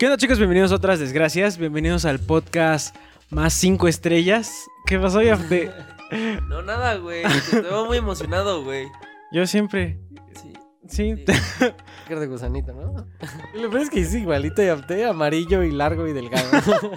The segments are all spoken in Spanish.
¿Qué onda chicos? Bienvenidos a otras desgracias. Bienvenidos al podcast más cinco estrellas. ¿Qué pasó, Yafte? No, nada, güey. Te veo muy emocionado, güey. Yo siempre. Sí. Sí. Sí. De gusanito, ¿no? Lo peor es que es igualito y apté, amarillo y largo y delgado.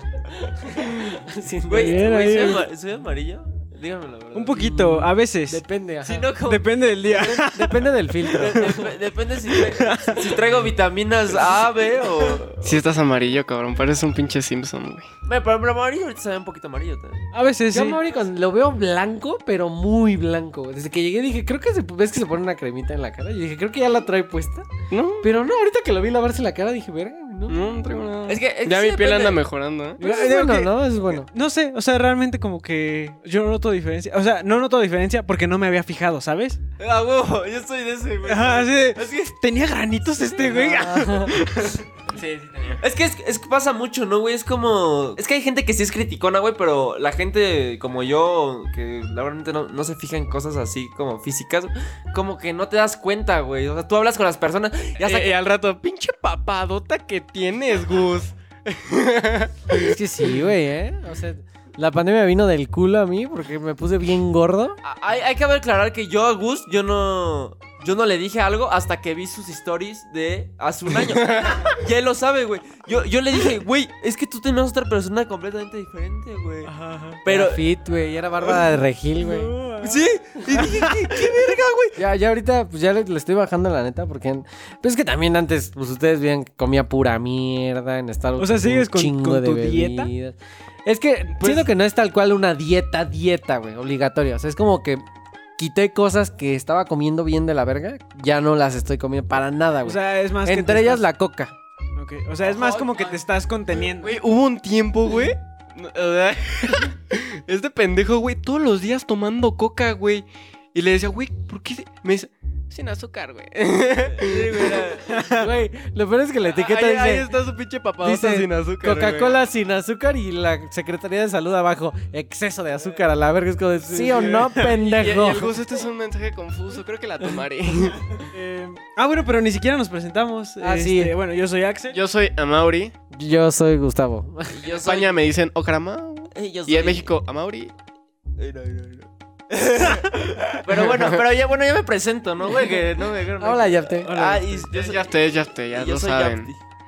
Güey, Bien, güey, ahí. ¿soy, ama- soy amarillo? Dígame la verdad. Un poquito, a veces. Depende, ajá. Si no, como- Depende del día. Depende del filtro. de- de- depende si, tra- si traigo vitaminas A, B o... Si estás amarillo, cabrón, pareces un pinche Simpson, güey. Güey, Pero, pero amarillo ahorita se ve un poquito amarillo también. A veces Yo sí. a Mauri con- lo veo blanco, pero muy blanco. Desde que llegué dije, creo que se, ves que se pone una cremita en la cara. Y dije, creo que ya la trae puesta. No, Pero no, ahorita que lo vi lavarse la cara dije, verga, no. no, no traigo nada. Es que- es que ya sí mi piel depende. anda mejorando, ¿eh? Pero Yo es bueno, que- ¿no? Es bueno. No sé, o sea, realmente como que yo no noto diferencia. O sea, no noto diferencia porque no me había fijado, ¿sabes? Ah, huevo, yo soy de ese, güey. Ajá, así de, Es que, Tenía granitos este güey. Sí, sí tenía. es que es, es que pasa mucho, ¿no, güey? Es como... Es que hay gente que sí es criticona, güey, pero la gente como yo, que la verdad no, no se fija en cosas así como físicas, como que no te das cuenta, güey. O sea, tú hablas con las personas y hasta Y que... al rato, pinche papadota que tienes, Gus. es que sí, güey, ¿eh? O sea, la pandemia vino del culo a mí porque me puse bien gordo. Hay, hay que aclarar que yo a Gus, yo no... Yo no le dije algo hasta que vi sus stories de hace un año. y él lo sabe, güey. Yo, yo le dije, güey, es que tú tenías otra persona completamente diferente, güey. Ajá, ajá. Pero... Era fit, güey. y Era barba de regil, güey. No, Sí, y dije, ¿qué, qué verga, güey? Ya, ya ahorita, pues ya le, le estoy bajando la neta, porque. Pues es que también antes, pues ustedes veían que comía pura mierda en Starbucks. O sea, ¿sigues con- chingo con de tu dieta? Es que siento que no es tal cual una dieta, dieta, güey, obligatoria. O sea, es como que quité cosas que estaba comiendo bien de la verga, ya no las estoy comiendo para nada, O güey. sea, es más que Entre ellas estás- la coca. Ok, O sea, es más como que te estás conteniendo. Güey, hubo un tiempo, güey. o este pendejo, güey, todos los días tomando coca, güey. Y le decía, güey, ¿por qué? se-?" Me dice, sin azúcar, güey. Güey, lo peor es que la etiqueta ahí, ahí dice. está su pinche papadota Dice sin azúcar. güey. Coca-Cola sin azúcar y la Secretaría de Salud abajo, exceso de azúcar a la verga. Es como, de, sí o no, Y, y pendejo. el Gus, este es un mensaje confuso, creo que la tomaré. Eh, ah, bueno, pero ni siquiera nos presentamos. Ah, sí. Este, Bueno, yo soy Axel. Yo soy Amauri. Yo soy Gustavo. Y En España me dicen Okrama. y Y en México, Amauri. Pero bueno, pero ya, bueno, ya me presento, ¿no, güey? Que no me. Hola, Yapte. Ah, y yo Ya, soy, ya te, ya yo lo soy saben.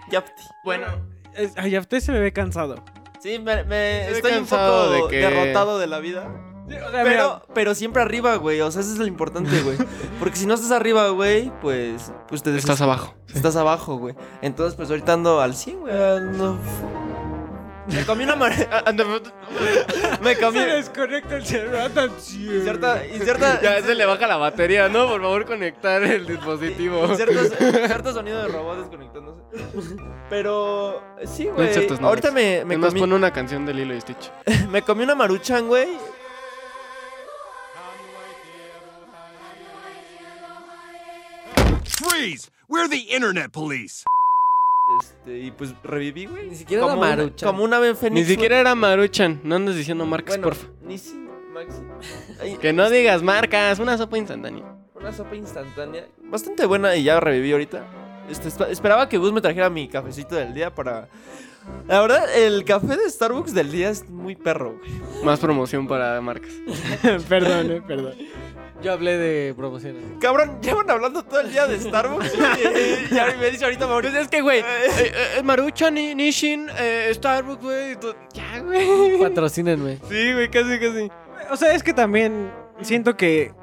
Yapti. Bueno, es- a usted se me ve cansado. Sí, me, me- Estoy un poco de que- derrotado de la vida. o sea, Pero, pero siempre arriba, güey. O sea, eso es lo importante, güey. Porque si no estás arriba, güey, pues, pues te Estás abajo. estás abajo, güey. Entonces, pues ahorita ando al 100, güey. ando- Me comí una mar... Me comí... Se desconecta el celular. Y cierta... Ya se le baja la batería, ¿no? Por favor, conectar el dispositivo. cierto sonido de robot desconectándose. Pero... Sí, güey. nombres. ahorita me, me Además, comí... pone una canción de Lilo y Stitch. Me comí una maruchan, güey. Freeze! We're the internet police. Este, y pues reviví, güey. Ni siquiera como una- maruchan. Como una ave fénix. Ni siquiera era Maruchan. No andes diciendo marcas, Bueno, porfa. ni si... Maxi. Ay, Que no digas marcas, una sopa instantánea. Una sopa instantánea. Bastante buena y ya reviví ahorita. Este, esp- esperaba que Gus me trajera mi cafecito del día para... La verdad, el café de Starbucks del día es muy perro, güey. Más promoción para marcas. perdón, eh, perdón. Yo hablé de promociones. Cabrón, llevan hablando todo el día de Starbucks. güey, y, y me dice ahorita Mauricio. es que, güey, eh, eh, Maruchan, Ni- Nishin, eh, Starbucks, güey. Ya, güey. Patrocínenme. Sí, güey, casi, casi. O sea, es que también siento que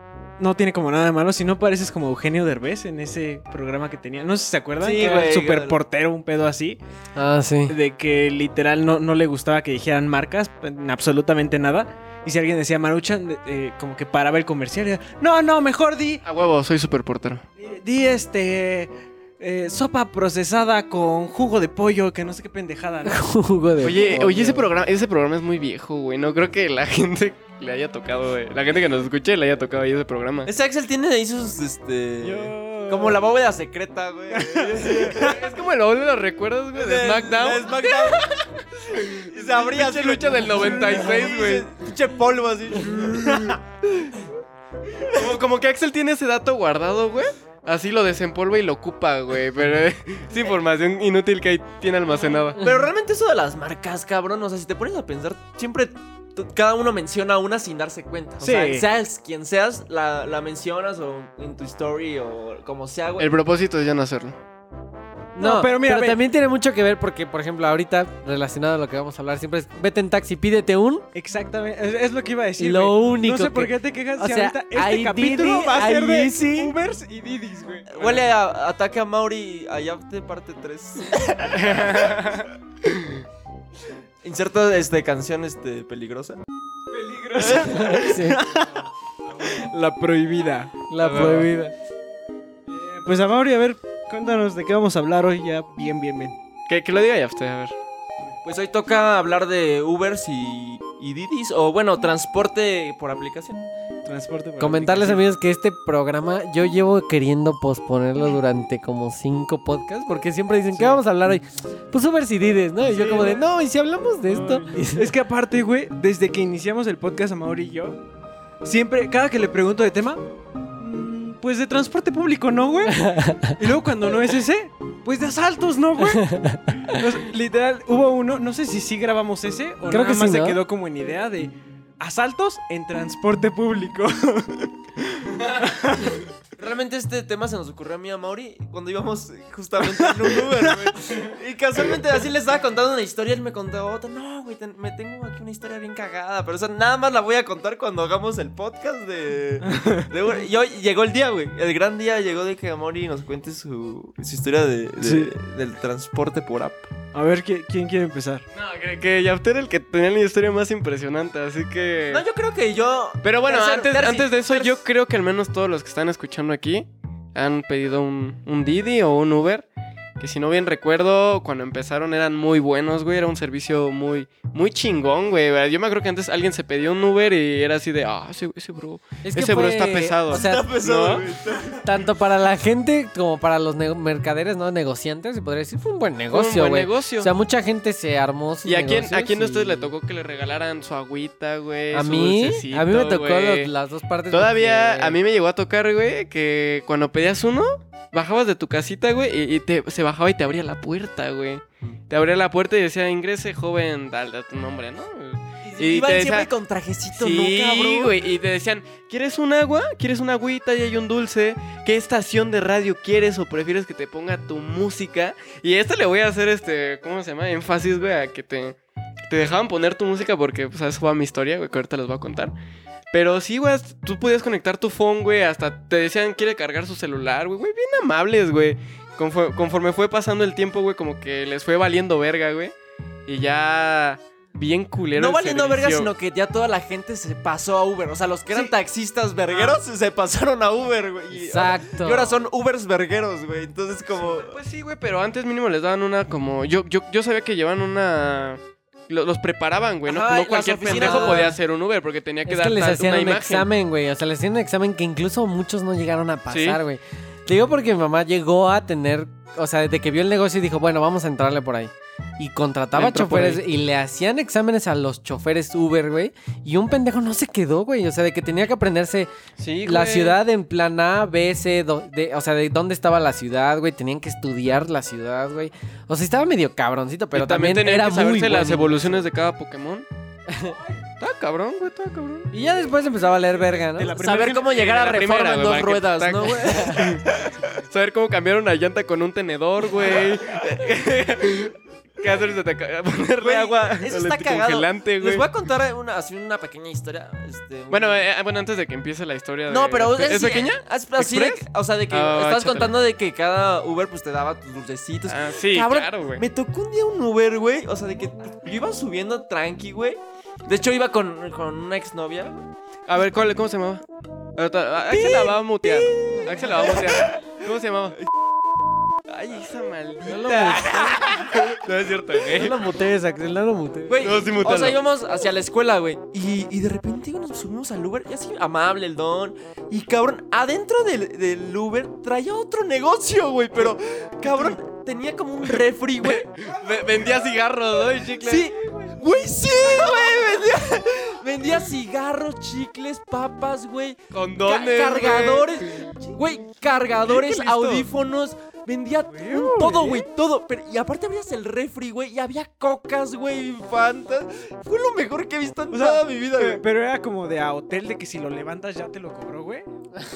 no tiene como nada de malo, si no pareces como Eugenio Derbez en ese programa que tenía. No sé si se acuerdan, Sí, que era el super portero, un pedo así, Ah, sí. de que literal no, no le gustaba que dijeran marcas, en absolutamente nada. Y si alguien decía Maruchan, eh, como que paraba el comercial y no, no, mejor di, A huevo, soy super portero. di, di, este, eh, sopa procesada con jugo de pollo, que no sé qué pendejada. ¿no? Jugo de Oye, pollo. oye, ese programa, ese programa es muy viejo, güey. No creo que la gente le haya tocado, güey. La gente que nos escuche le haya tocado ahí ese programa. Ese Axel tiene ahí sus, este... Yo- Como la bóveda secreta, güey. es como el baúl de los recuerdos, güey, de De SmackDown. SmackDown. y se abría así, lucha del 96, güey. Pinche polvo así. Como, como que Axel tiene ese dato guardado, güey. Así lo desempolva y lo ocupa, güey. Pero es información inútil que ahí tiene almacenada. Pero realmente eso de las marcas, cabrón, o sea, si te pones a pensar, siempre cada uno menciona una sin darse cuenta. O Sí. sea, seas quien seas, la, la mencionas o en tu story o como sea, güey. El propósito es ya no hacerlo. No, No, pero mira, ve- también tiene mucho que ver porque, por ejemplo, ahorita, relacionado a lo que vamos a hablar, siempre es, vete en taxi, pídete un. Exactamente, es, es lo que iba a decir. Lo güey. único No sé por qué te quejas o si sea, ahorita este hay capítulo Didi, va a ser de Easy. Ubers y Didis, güey. Huele a ataque a Mauri allá de parte 3. Inserta este canción este peligrosa. Peligrosa. Sí, La prohibida. la prohibida. Pues a Mauri, a ver, cuéntanos de qué vamos a hablar hoy ya bien, bien, bien. Que, que lo diga ya usted, a ver. Pues hoy toca hablar de Ubers y, y Didis o bueno, transporte por aplicación. Transporte por Comentarles, aplicación. amigos, que este programa yo llevo queriendo posponerlo durante como cinco podcasts porque siempre dicen, ¿qué vamos a hablar hoy? Pues Uber y Dides, ¿no? Y yo Sí, como de, ¿no? ¿y si hablamos de esto? Es que aparte, güey, desde que iniciamos el podcast a Mauri y yo, siempre, cada que le pregunto de tema, pues de transporte público, ¿no, güey? Y luego cuando no es ese, pues de asaltos, ¿no, güey? Literal, hubo uno, no sé si sí grabamos ese o Creo nada que más sí, se quedó como en idea de asaltos en transporte público. Realmente este tema se nos ocurrió a mí a Mauri cuando íbamos justamente en un Uber, güey. Y casualmente así le estaba contando una historia, él me contó otra. No, güey, me tengo aquí una historia bien cagada, pero esa nada más la voy a contar cuando hagamos el podcast de, de Uber. Y hoy llegó el día, güey. El gran día llegó de que Mauri nos cuente su, su historia de, de- Sí. del transporte por app. A ver, ¿quién, quién quiere empezar? No, que, que Yafter era el que tenía la historia más impresionante, así que... No, yo creo que yo. Pero bueno, antes, terci- antes de eso, terci- yo creo que al menos todos los que están escuchando aquí han pedido un, un Didi o un Uber. Que si no bien recuerdo, cuando empezaron eran muy buenos, güey. Era un servicio muy, muy chingón, güey. Yo me acuerdo que antes alguien se pedía un Uber y era así de, ah, ese, ese bro. Es que ese bro fue- está pesado. O sea, ¿no? tanto para la gente como para los mercaderes, ¿no? Negociantes, se podría decir, fue un buen Fue un negocio, buen güey. negocio. O sea, mucha gente se armó sus ¿Y a quién, a quién de ustedes le tocó que le regalaran su agüita, güey? A su mí, dulcecito, a mí me tocó los- las dos partes. Todavía porque- a mí me llegó a tocar, güey, que cuando pedías uno, bajabas de tu casita, güey, y, te, se bajaba y te abría la puerta, güey. Te abría la puerta y decía, ingrese, joven, dale a tu nombre, ¿no? Y Y iban te siempre con trajecito, Sí, ¿no, cabrón? güey, y te decían, ¿quieres un agua? ¿Quieres una agüita y hay un dulce? ¿Qué estación de radio quieres o prefieres que te ponga tu música? Y a esta le voy a hacer, este, ¿cómo se llama? Énfasis, güey, a que te, te dejaban poner tu música porque, pues, eso va mi historia, güey, que ahorita les voy a contar. Pero sí, güey, tú podías conectar tu phone, güey, hasta te decían, quiere cargar su celular, güey, güey, bien amables, güey. Conforme, conforme fue pasando el tiempo, güey, como que les fue valiendo verga, güey. Y ya bien culero. No el valiendo verga, sino que ya toda la gente se pasó a Uber. O sea, los que eran Sí. taxistas vergueros se pasaron a Uber, güey. Exacto. Y ahora son Ubers vergueros, güey. Entonces, como. Pues sí, güey, pero antes mínimo les daban una como... Yo, yo, yo sabía que llevaban una... lo- Los preparaban, güey. No, Ajá, no las cualquier oficinas- pendejo podía hacer un Uber porque tenía que Es dar que les hacían una un imagen. examen, güey. O sea, les hacían un examen que incluso muchos no llegaron a Sí. pasar, güey. Te digo porque mi mamá llegó a tener, o sea, desde que vio el negocio y dijo, bueno, vamos a entrarle por ahí. Y contrataba Entró choferes y le hacían exámenes a los choferes Uber, güey. Y un pendejo no se quedó, güey. O sea, de que tenía que aprenderse Sí, la güey. ciudad en plan A, B, C, do- de- o sea, de dónde estaba la ciudad, güey. Tenían que estudiar la ciudad, güey. O sea, estaba medio cabroncito, pero Y también, también, tenían era que saberse muy las evoluciones de cada Pokémon. Estaba cabrón, güey, estaba cabrón. Y ya después empezaba a leer verga, ¿no? De la primera Saber cómo llegar a la reforma primera, en güey, dos que ruedas, tac- ¿no, güey? Saber cómo cambiar una llanta con un tenedor, güey. ¿Qué hacer? Se te ca- Ponerle Güey, agua Eso al está cagado. congelante, güey. Les voy a contar una, así una pequeña historia. Este, Bueno, eh, bueno, antes de que empiece la historia de... No, pero ¿Es, sí, pequeña? es así de ¿Express? que- o sea, de que Ah, estabas échatela. contando de que cada Uber pues te daba tus dulcecitos. Ah, sí, Cabrón, claro, güey. Me tocó un día un Uber, güey. O sea, de que yo iba subiendo tranqui, güey. De hecho, iba con, con una exnovia. A ver, ¿cuál, ¿cómo se llamaba? Ahorita- Axel la va a mutear. Axel la va a mutear. ¿Cómo se llamaba? Ay, esa maldita. No es cierto, No güey. lo mutees, Axel, no lo mutees. Güey, No, sí, o sea, íbamos hacia la escuela, güey. Y, y de repente güey, nos subimos al Uber. Y así, amable el don. Y cabrón, adentro del, del Uber traía otro negocio, güey. Pero, cabrón, tenía como un refri, güey. Ve- Vendía cigarros, ¿no? Y chicles. Sí, güey, sí, güey. Vendía, Vendía cigarros, chicles, papas, güey. Condones, Ca- cargadores, güey, cargadores, audífonos. Vendía un- todo, güey, todo. Pero, y aparte abrías el refri, güey, y había cocas, güey, fantas. Fue lo mejor que he visto en O sea, toda mi vida, Pero, güey. pero era como de a hotel de que si lo levantas ya te lo cobró, güey.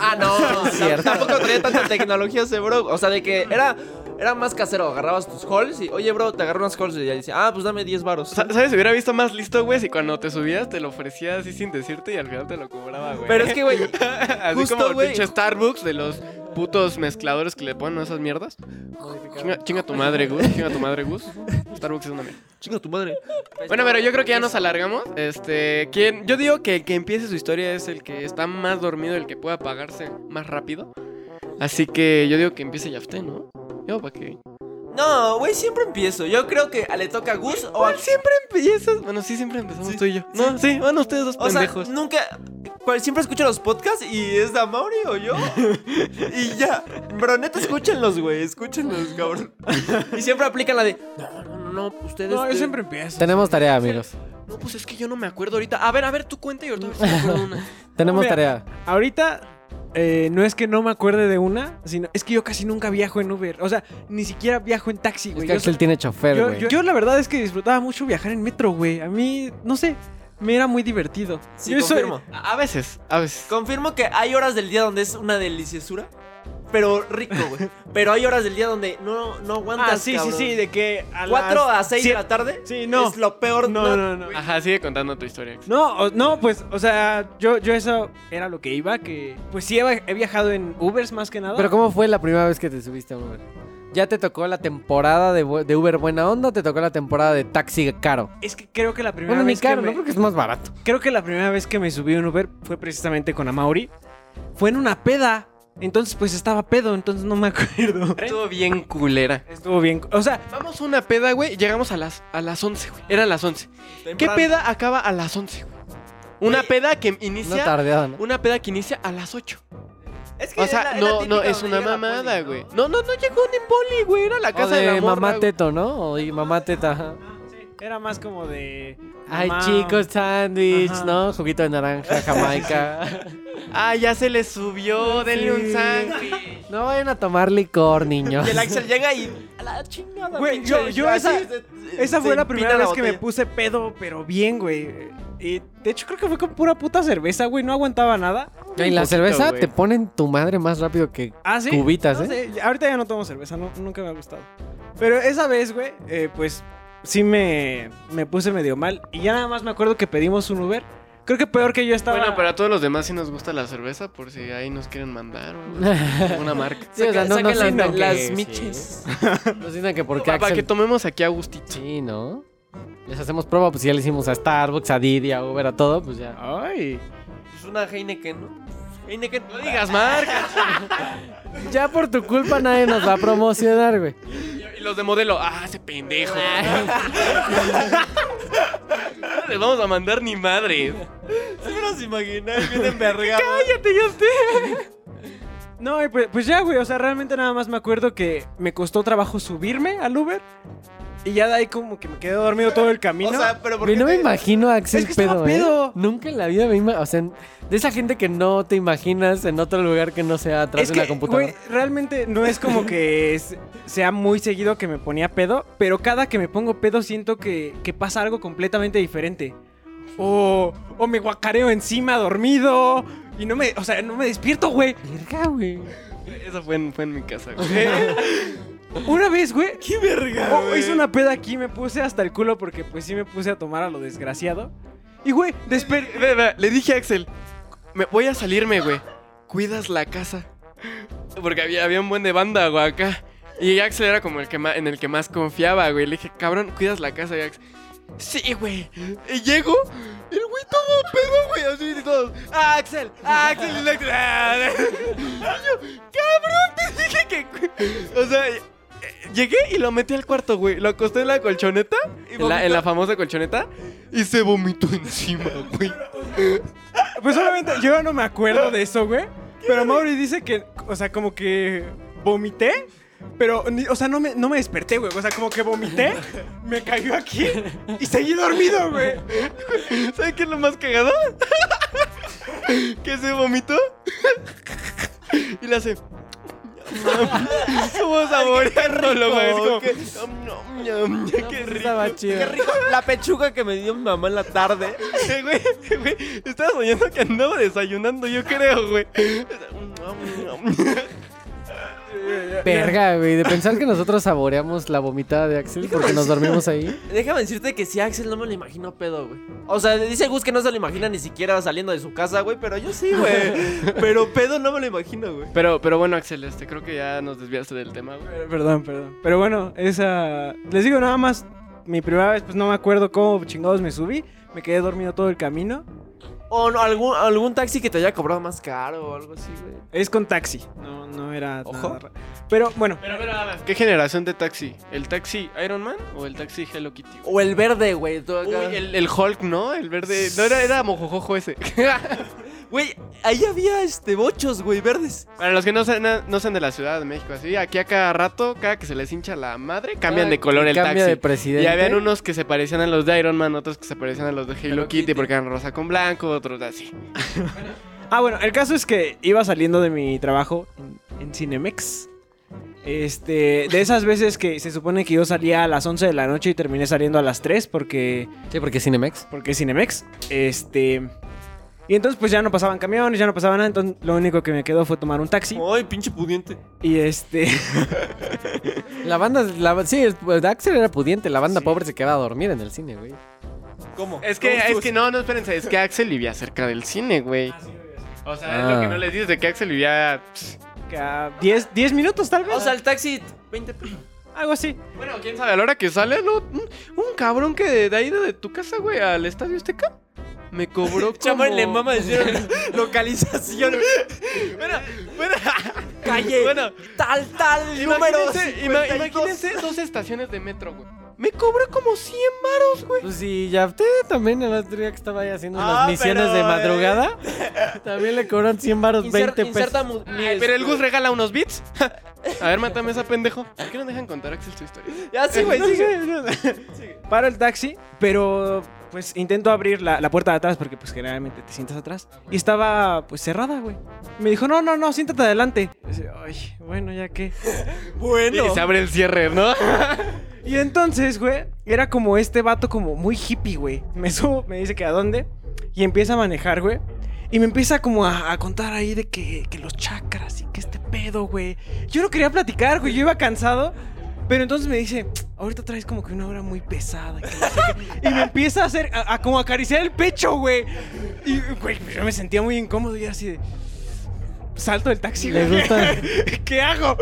Ah, no, no, cierto. tampoco tenía tanta tecnología ese bro. O sea, de que era, era más casero. Agarrabas tus halls y, oye, bro, te agarro unas halls y ya decía, ah, pues dame 10 varos. Sa- ¿Sabes? Hubiera visto más listo, güey, si cuando te subías te lo ofrecía así sin decirte y al final te lo cobraba, güey. Pero es que, güey, así justo, como el güey. pinche Starbucks de los putos mezcladores que le ponen esas mierdas. Chinga, chinga tu madre, Gus. Chinga tu madre, Gus. Starbucks es una mierda. chinga tu madre. Bueno, pero yo creo que ya nos alargamos. Este, ¿quién? Yo digo que el que empiece su historia es el que está más dormido, el que pueda apagarse más rápido. Así que yo digo que empiece Yafté, ¿no? Yo, ¿para qué? No, güey, siempre empiezo. Yo creo que le toca a Gus o a... Siempre empiezas. Bueno, sí, siempre empezamos tú y yo. No, sí, bueno, ustedes dos O sea, pendejos. nunca... cual- Siempre escucho los podcasts y es de Mauri o yo. y ya. Pero neta, escúchenlos, güey. Escúchenlos, cabrón. y siempre aplican la de... No, no, no, no. Ustedes... No, yo siempre empiezo. Tenemos tarea, amigos. No, pues es que yo no me acuerdo ahorita. A ver, a ver, tú cuenta y ahorita a ver si me acuerdo de una. Tenemos Mira, tarea. Ahorita eh, no es que no me acuerde de una, sino es que yo casi nunca viajo en Uber. O sea, ni siquiera viajo en taxi, Es güey. que Yo, Axel tiene chofer, yo- güey. yo- yo la verdad es que disfrutaba mucho viajar en metro, güey. A mí, no sé, me era muy divertido. Sí, yo confirmo. A a veces, a veces. Confirmo que hay horas del día donde es una deliciosura. Pero rico, güey. Pero hay horas del día donde no, no aguantas, Ah, sí, sí, cabrón. sí, de que a 4 las a 6 de la tarde Sí, no. es lo peor. No, no, no. Ajá, sigue contando tu historia. No, o- no, pues, o sea, yo, yo eso era lo que iba, que pues sí he, he viajado en Ubers más que nada. Pero ¿cómo fue la primera vez que te subiste a un Uber? ¿Ya te tocó la temporada de, Uber buena onda o te tocó la temporada de taxi caro? es que creo que la primera Bueno, ni vez que caro, me- ¿no? Porque es más barato. Creo que la primera vez que me subí a un Uber fue precisamente con Amauri. Fue en una peda. Entonces, pues estaba pedo, entonces no me acuerdo. Estuvo bien culera. Estuvo bien. O sea, Vamos a una peda, güey, llegamos a las, a las 11, güey. Eran las 11. ¿Qué peda acaba a las 11, güey? Una peda que Una inicia... tardeada, ¿no? Una peda que inicia a las 8. Es que O es sea, la- es la no, no, es una mamada, poli, ¿no? güey. No, no, no llegó ni poli, güey. Era la O casa de, de la morra, mamá güey. teto, ¿no? O mamá teta, ajá. Era más como de. Ay, mamá, chicos, sándwich. ¿no? Juguito de naranja, jamaica. Ah, ya se le subió, denle un sándwich. no vayan a tomar licor, niños. Y el Axel llega y. A la chingada, Güey, pinche, yo- yo esa- Esa fue la primera vez que me puse pedo, pero bien, güey. Y de hecho, creo que fue con pura puta cerveza, güey. No aguantaba nada. Y la poquito, cerveza güey. te ponen tu madre más rápido que Ah, sí. cubitas, No ¿eh? sé, ahorita ya no tomo cerveza, no- nunca me ha gustado. Pero esa vez, güey, eh, pues sí me, me puse medio mal. Y ya nada más me acuerdo que pedimos un Uber. Creo que peor que yo estaba. Bueno, pero a todos los demás sí nos gusta la cerveza, por si ahí nos quieren mandar o una marca. Sí, o sea, no, no las- que- las sí. miches. No sientan que porque Para que tomemos aquí a gustito. Sí, ¿no? Les hacemos prueba, pues ya le hicimos a Starbucks, a Didi, a Uber, a todo, pues ya. Ay. Pues una Heineken, ¿no? Heineken. No digas marca. Ya por tu culpa nadie nos va a promocionar, güey. Los de modelo, ah, ese pendejo. No les vamos a mandar ni madre. Sí me los imaginé, bien envergados. Cállate, ya esté. No, y pues, pues ya, güey. O sea, realmente nada más me acuerdo que me costó trabajo subirme al Uber. Y ya de ahí como que me quedé dormido todo el camino. O sea, pero ¿por Güey, qué no me imagino a Axel Es que estaba pedo, ¿eh? pedo. Nunca en la vida me imagino... O sea, de esa gente que no te imaginas en otro lugar que no sea atrás es de que, una computadora. güey, realmente no es como que es- sea muy seguido que me ponía pedo, pero cada que me pongo pedo siento que, que pasa algo completamente diferente. O, o me guacareo encima dormido y no me, o sea, no me despierto, güey. Verga, güey. Eso fue en, fue en mi casa, güey. Una vez, güey, ¡Qué verga! oh, hice una peda aquí, me puse hasta el culo porque pues sí me puse a tomar a lo desgraciado. Y güey, desper... Ve, ve, le dije a Axel, me, voy a salirme, güey. Cuidas la casa. Porque había, había un buen de banda, güey, acá. Y Axel era como el que más, en el que más confiaba, güey. Le dije, cabrón, cuidas la casa. Axel, sí, güey. Y llego, el güey todo pedo, güey, así y todos. ¡Ah, Axel! ¡Ah, Axel! Y Axel. Y yo, cabrón, te dije que... O sea... Llegué y lo metí al cuarto, güey. Lo acosté en la colchoneta. En la, en la famosa colchoneta. Y se vomitó encima, güey. Pues obviamente yo ya no me acuerdo de eso, güey. Pero Mauri dice que, o sea, como que vomité. Pero, o sea, no me, no me desperté, güey. O sea, como que vomité, me cayó aquí y seguí dormido, güey. ¿Sabes qué es lo más cagado? que se vomitó y le hace. Como saboreándolo, güey. Es como. "Nom, nom, nom, Qué rico. Qué rico. La pechuga que me dio mi mamá en la tarde. Eh, Güey, güey, estaba soñando que andaba desayunando, yo creo, güey. Verga, güey. De pensar que nosotros saboreamos la vomitada de Axel porque nos dormimos ahí. Déjame decirte que sí, Axel no me lo imagino pedo, güey. O sea, dice Gus que no se lo imagina ni siquiera saliendo de su casa, güey, pero yo sí, güey. Pero pedo no me lo imagino, güey. Pero, pero bueno, Axel, este, creo que ya nos desviaste del tema, güey. Perdón, perdón. Pero bueno, esa. Les digo nada más. Mi primera vez, pues no me acuerdo cómo chingados me subí. Me quedé dormido todo el camino. O no, algún, algún taxi que te haya cobrado más caro o algo así, güey. Es con taxi. No, no era. Ojo. nada Pero bueno, Pero, pero, a ver, ¿qué generación de taxi? ¿El taxi Iron Man o el taxi Hello Kitty? O el verde, güey. Uy, el Hulk, ¿no? El verde. No, era, era mojojojo ese. Güey, ahí había este bochos, güey, verdes. Para los que no sean, no sean de la Ciudad de México, así, aquí a cada rato, cada que se les hincha la madre, cambian de color el Cambia taxi. de presidente. Y habían unos que se parecían a los de Iron Man, otros que se parecían a los de Hello, Hello Kitty, Kitty. porque eran rosa con blanco, otros así. Ah, bueno, el caso es que iba saliendo de mi trabajo en, en Cinemex. Este, de esas veces que se supone que yo salía a las 11 de la noche y terminé saliendo a las 3 porque, Sí, porque Cinemex. porque es Cinemex. Este, y entonces pues ya no pasaban camiones, ya no pasaba nada, entonces lo único que me quedó fue tomar un taxi. Ay, pinche pudiente. Y este, La banda, la, sí, pues, Axel era pudiente. La banda pobre se quedaba a dormir en el cine, güey. ¿Cómo? Es que, es que no, no, espérense, es que Axel vivía cerca del cine, güey. O sea, es lo que Ah. no les dices de que Axel vivía... pss, que a 10, 10 minutos tal vez. O sea, el taxi, 20 pesos. algo así. Bueno, quién sabe, a la hora que sale, no, un, un cabrón que de, de ahí de, de tu casa, güey, al Estadio Azteca, me cobró como... Le mama decir localización. Bueno, bueno, Calle. bueno, Tal, tal, número. imagínense, ima- 52. imagínense dos estaciones de metro, güey. Me cobró como 100 varos, güey. Pues sí, ya usted también el otro día que estaba ahí haciendo Ah, las misiones pero, de eh. madrugada. También le cobran 100 baros, Inser- 20 pesos. inserta mu- mi- Ay, pero el Gus regala unos bits. A ver, mátame esa pendejo. ¿Por qué no dejan contar Axel su historia? Ya sí, güey, sigue. Paro el taxi, pero pues intento abrir la, la puerta de atrás porque pues generalmente te sientas atrás. Y estaba pues cerrada, güey. Me dijo, no, no, no, siéntate adelante. Y dice, Ay, bueno, ya qué. Bueno. Y se abre el cierre, ¿no? Y entonces, güey, era como este vato como muy hippie, güey. Me subo, me dice que a dónde. Y empieza a manejar, güey. Y me empieza como a, a contar ahí de que, que los chakras y que este pedo, güey. Yo no quería platicar, güey. Yo iba cansado. Pero entonces me dice, ahorita traes como que una hora muy pesada. que no sé qué". Y me empieza a hacer, a, como acariciar el pecho, güey. Y, güey, yo me sentía muy incómodo y así de... Salto del taxi, Le güey. gusta- ¿Qué hago?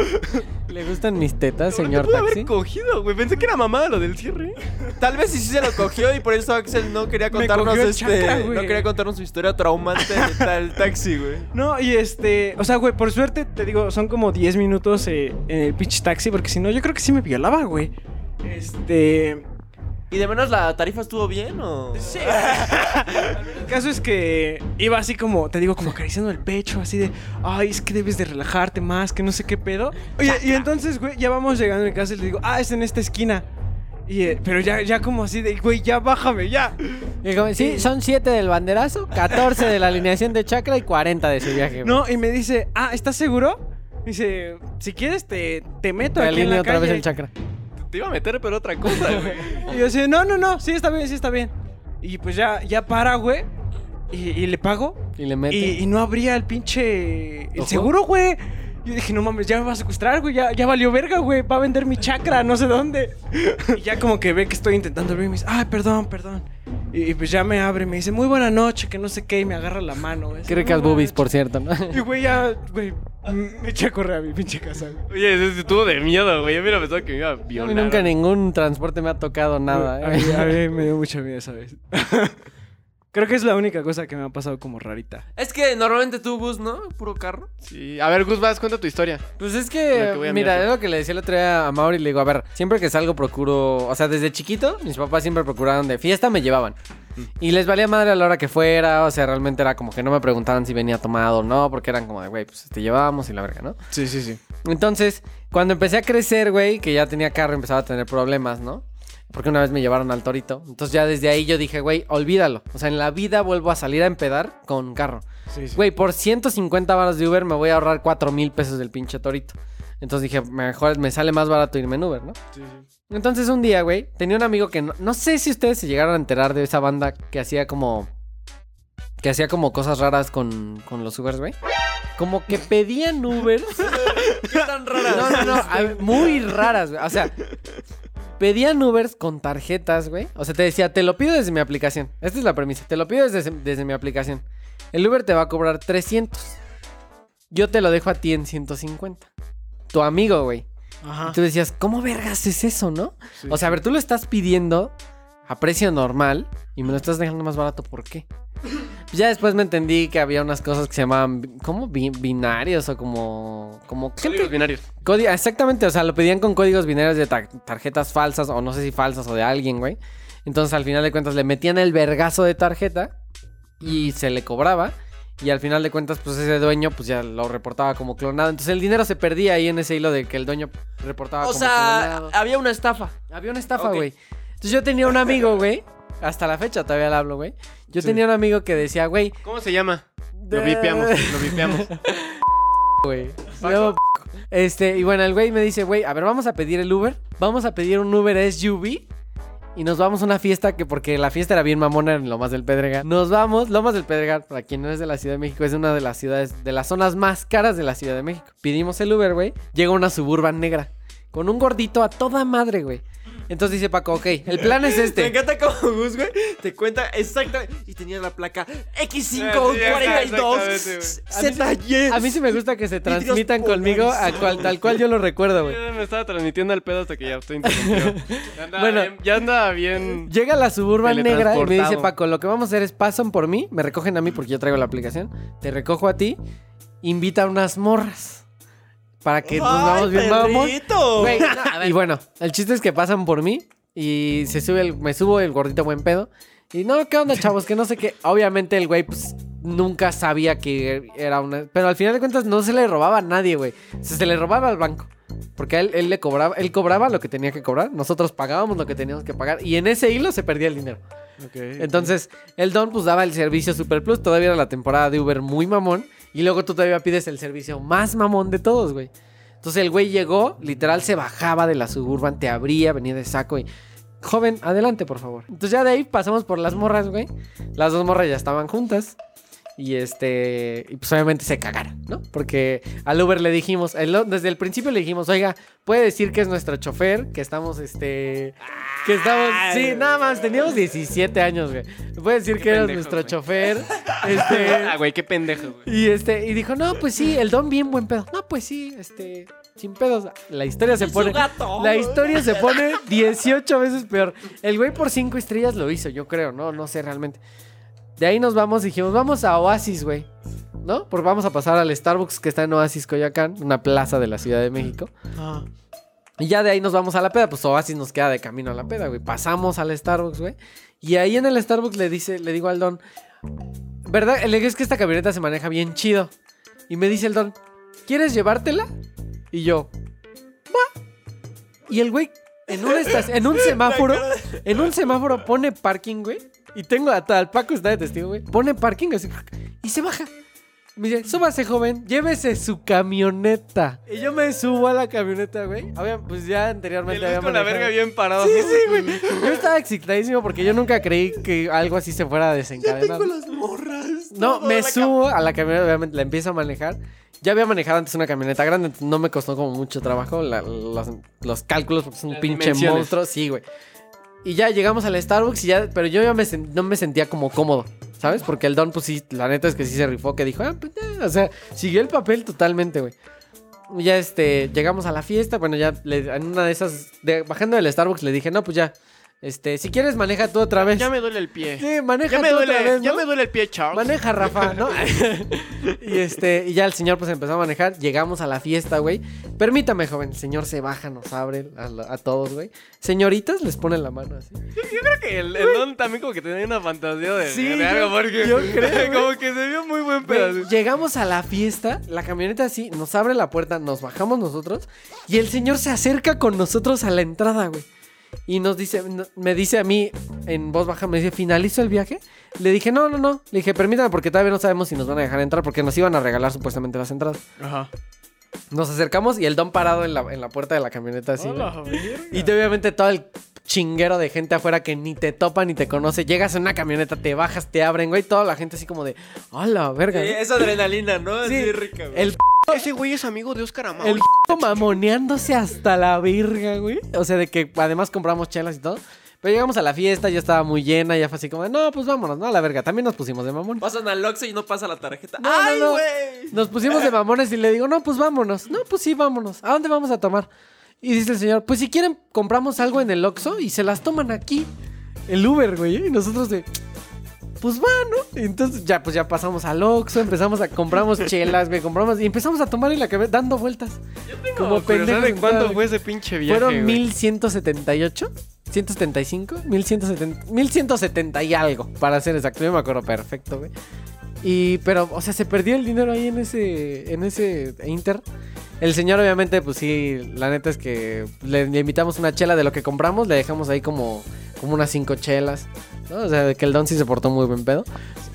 ¿Le gustan mis tetas, Señor señor pude taxi? haber cogido, güey. Pensé que era mamada lo del cierre. Tal vez sí, sí se lo cogió y por eso Axel no quería contarnos este. chakra, no quería contarnos su historia traumante de tal taxi, güey. No, y este, o sea, güey, por suerte te digo, son como 10 minutos eh, en el pinche taxi, porque si no, yo creo que sí me violaba, güey. Este. ¿Y de menos la tarifa estuvo bien o.? Sí. el caso es que iba así como, te digo, como acariciando el pecho, así de, ay, es que debes de relajarte más, que no sé qué pedo. Oye, y entonces, güey, ya vamos llegando a mi casa y le digo, ah, es en esta esquina. Y, eh, pero ya, ya como así de, güey, ya bájame, ya. Y como, Sí, son 7 del banderazo, 14 de la alineación de chakra y 40 de su viaje. güey. No, y me dice, ah, ¿estás seguro? Dice, si quieres te, te meto Te aquí en alineo la otra vez calle". el chakra. Te iba a meter, pero otra cosa, güey. Y yo decía, no, no, no, sí está bien, sí está bien. Y pues ya, ya para, güey. Y, y le pago. Y le mete. Y, y no abría el pinche. El ¿Ojo? seguro, güey. Yo dije, no mames, ya me va a secuestrar, güey. Ya, ya valió verga, güey. Va a vender mi chakra, no sé dónde. Y ya como que ve que estoy intentando abrir y me dice, ay, perdón, perdón. Y, y pues ya me abre y me dice, muy buena noche, que no sé qué. Y me agarra la mano, güey. Qué ricas "Muy buena boobies, noche". por cierto, ¿no? Y güey, ya, güey, me eché a correr a mi pinche casa, güey. Oye, ese estuvo de miedo, güey. Yo hubiera pensado que me iba a A mí violar. nunca ningún transporte me ha tocado nada. A ¿eh? mí, a mí me dio mucha miedo esa vez. Creo que es la única cosa que me ha pasado como rarita. Es que normalmente tú, Gus, ¿no? Puro carro. Sí. A ver, Gus, vas, cuenta tu historia. Pues es que, que voy a mira, mirar. es lo que le decía el otro día a Mauri. Le digo, a ver, siempre que salgo procuro... O sea, desde chiquito, mis papás siempre procuraron de fiesta, me llevaban. Y les valía madre a la hora que fuera, o sea, realmente era como que no me preguntaban si venía tomado o no, porque eran como de, güey, pues te llevábamos y la verga, ¿no? Sí, sí, sí. Entonces, cuando empecé a crecer, güey, que ya tenía carro, empezaba a tener problemas, ¿no? Porque una vez me llevaron al torito. Entonces ya desde ahí yo dije, güey, olvídalo. O sea, en la vida vuelvo a salir a empedar con carro. Sí, sí. Güey, por 150 baros de Uber me voy a ahorrar 4 mil pesos del pinche torito. Entonces dije, mejor me sale más barato irme en Uber, ¿no? Sí, sí. Entonces un día, güey, tenía un amigo que no, no sé si ustedes se llegaron a enterar de esa banda que hacía como... Que hacía como cosas raras con, con los Ubers, güey. Como que pedían Ubers. ¿Qué tan rara? No, no, no. a- Muy raras, güey. O sea, pedían Ubers con tarjetas, güey. O sea, te decía, te lo pido desde mi aplicación. Esta es la premisa. Te lo pido desde, desde mi aplicación. El Uber te va a cobrar 300. Yo te lo dejo a ti en 150. Tu amigo, güey. Ajá. Y tú decías, ¿cómo vergas es eso, no? Sí. O sea, a ver, tú lo estás pidiendo a precio normal y me lo estás dejando más barato, ¿por qué? Pues ya después me entendí que había unas cosas que se llamaban, ¿cómo? Bi- binarios o como... como gente- Códigos binarios. Exactamente, o sea, lo pedían con códigos binarios de tar- tarjetas falsas o no sé si falsas o de alguien, güey. Entonces al final de cuentas le metían el vergazo de tarjeta y se le cobraba. Y al final de cuentas, pues ese dueño pues ya lo reportaba como clonado. Entonces el dinero se perdía ahí en ese hilo de que el dueño reportaba O como sea, clonado. había una estafa. Había una estafa, güey. Entonces yo tenía un amigo, güey. Hasta la fecha todavía le hablo, güey. Yo Sí. tenía un amigo que decía, güey. ¿Cómo se llama? Lo vipeamos, lo vipeamos. güey. Este, y bueno, el güey me dice, güey, a ver, vamos a pedir el Uber. Vamos a pedir un Uber SUV. Y nos vamos a una fiesta que, porque la fiesta era bien mamona en Lomas del Pedregal. Nos vamos, Lomas del Pedregal, para quien no es de la Ciudad de México, es una de las ciudades, de las zonas más caras de la Ciudad de México. Pedimos el Uber, güey. Llega una suburban negra. Con un gordito a toda madre, güey. Entonces dice Paco, ok, el plan es Me este. encanta como Gus, güey, te cuenta exactamente. Y tenía la placa Sí, X542 exactamente, A mí sí me gusta que se transmitan conmigo a cual, tal cual yo lo recuerdo, güey. Me estaba transmitiendo al pedo hasta que ya estoy interrumpido. Ya andaba Bueno. bien, ya andaba bien. Llega la suburban negra y me dice. Paco, lo que vamos a hacer es pasan por mí, me recogen a mí porque yo traigo la aplicación, te recojo a ti, invita a unas morras para que nos vamos bien vamos. Güey, no, y bueno, el chiste es que pasan por mí y se sube el, me subo el gordito buen pedo. Y no, ¿qué onda, chavos? Que no sé qué. Obviamente el güey, pues, nunca sabía que era una. Pero al final de cuentas no se le robaba a nadie, güey. Se, se le robaba al banco. Porque él, él le cobraba, él cobraba lo que tenía que cobrar. Nosotros pagábamos lo que teníamos que pagar. Y en ese hilo se perdía el dinero. Entonces, el Don pues daba el servicio Super Plus. Todavía era la temporada de Uber muy mamón. Y luego tú todavía pides el servicio más mamón de todos, güey. Entonces el güey llegó, literal se bajaba de la suburban, te abría, venía de saco y... Joven, adelante, por favor. Entonces ya de ahí pasamos por las morras, güey. Las dos morras ya estaban juntas. Y este. Y pues obviamente se cagaron, ¿no? Porque al Uber le dijimos, el- desde el principio le dijimos, oiga, puede decir que es nuestro chofer, que estamos, este. Que estamos. Sí, nada más, teníamos 17 años, güey. Puede decir que eras pendejos, nuestro güey. chofer. Este. Ah, güey, qué pendejo, güey. Y este, y dijo, no, pues sí, el don bien buen pedo. No, pues sí, este, sin pedos. La historia se pone. La historia se pone 18 veces peor. El güey por 5 estrellas lo hizo, yo creo, no, no sé realmente. De ahí nos vamos, dijimos, vamos a Oasis, güey. ¿No? Porque vamos a pasar al Starbucks que está en Oasis Coyoacán, una plaza de la Ciudad de México. Ah. Y ya de ahí nos vamos a la peda, pues Oasis nos queda de camino a la peda, güey. Pasamos al Starbucks, güey. Y ahí en el Starbucks le dice, le digo al don, ¿verdad? Le digo, es que esta camioneta se maneja bien chido. Y me dice el don, ¿quieres llevártela? Y yo, va. Y el güey, en un, en un semáforo, en un semáforo pone parking, güey. Y tengo hasta al Paco está de testigo, güey. Pone parking así, y se baja. Me dice, súbase, joven, llévese su camioneta. Y yo me subo a la camioneta, güey. Había- pues ya anteriormente había con la verga bien parado. Sí, sí, güey. Yo estaba excitadísimo porque yo nunca creí que algo así se fuera a desencadenar. las morras. No, me la subo a la camioneta, obviamente la empiezo a manejar. Ya había manejado antes una camioneta grande, no me costó como mucho trabajo la- los, los cálculos porque es un Las pinche monstruo. Sí, güey. Y ya llegamos al Starbucks y ya, pero yo ya me no me sentía como cómodo, ¿sabes? Porque el Don, pues sí, la neta es que sí se rifó, que dijo, ah, pues ya", o sea, siguió el papel totalmente, güey. Ya este, llegamos a la fiesta, bueno, ya en una de esas, bajando del Starbucks le dije, no, pues ya, Este, si quieres, maneja tú otra vez. Ya me duele el pie. Sí, maneja Ya me tú duele, otra vez, ya me duele el pie, Charles. Maneja, Rafa, ¿no? y este, y ya el señor pues empezó a manejar. Llegamos a la fiesta, güey. Permítame, joven. El señor se baja, nos abre a, la- a todos, güey. Señoritas les ponen la mano así. Yo creo que el, el Don también como que tenía una fantasía de, Sí, de algo, yo- porque yo creo, como que se vio muy buen Güey, pedazo. llegamos a la fiesta, la camioneta así, nos abre la puerta, nos bajamos nosotros y el señor se acerca con nosotros a la entrada, güey. Y nos dice, me dice a mí en voz baja, me dice, ¿finalizo el viaje? Le dije, no, no, no. Le dije, permítame porque todavía no sabemos si nos van a dejar entrar porque nos iban a regalar supuestamente las entradas. Ajá. Nos acercamos y el don parado en la, en la puerta de la camioneta así. güey. Y te- obviamente todo el chinguero de gente afuera que ni te topa ni te conoce. Llegas en una camioneta, te bajas, te abren, güey. Toda la gente así como de, hola, verga. Sí, ¿no?". es adrenalina, ¿no? Sí. Así rica, güey. El Ese güey es amigo de Oscar Amado. El mamoneándose hasta la virga, güey. O sea, de que además compramos chelas y todo. Pero llegamos a la fiesta, ya estaba muy llena, ya fue así como, de, no, pues vámonos, no, a la verga. También nos pusimos de mamones. Pasan al Oxxo y no pasa la tarjeta. No, ¡Ay, no. güey! Nos pusimos de mamones y le digo, no, pues vámonos. No, pues sí, vámonos. ¿A dónde vamos a tomar? Y dice el señor, pues si quieren, compramos algo en el Oxxo y se las toman aquí. El Uber, güey. Y nosotros de, pues va, ¿no? Y entonces ya, pues ya pasamos al Oxxo, empezamos a, compramos chelas, güey, compramos y empezamos a tomar en la cabeza, dando vueltas. Como pendejos. ¿De en cuánto fue ese pinche viaje, Fueron güey? 1178, 175, 1170, 1170 y algo, para ser exacto. Yo me acuerdo perfecto, güey. Y, pero, o sea, se perdió el dinero ahí en ese, en ese Inter. El señor, obviamente, pues sí, la neta es que le, le invitamos una chela de lo que compramos, le dejamos ahí como, como unas cinco chelas. O sea, que el Don sí se portó muy buen pedo.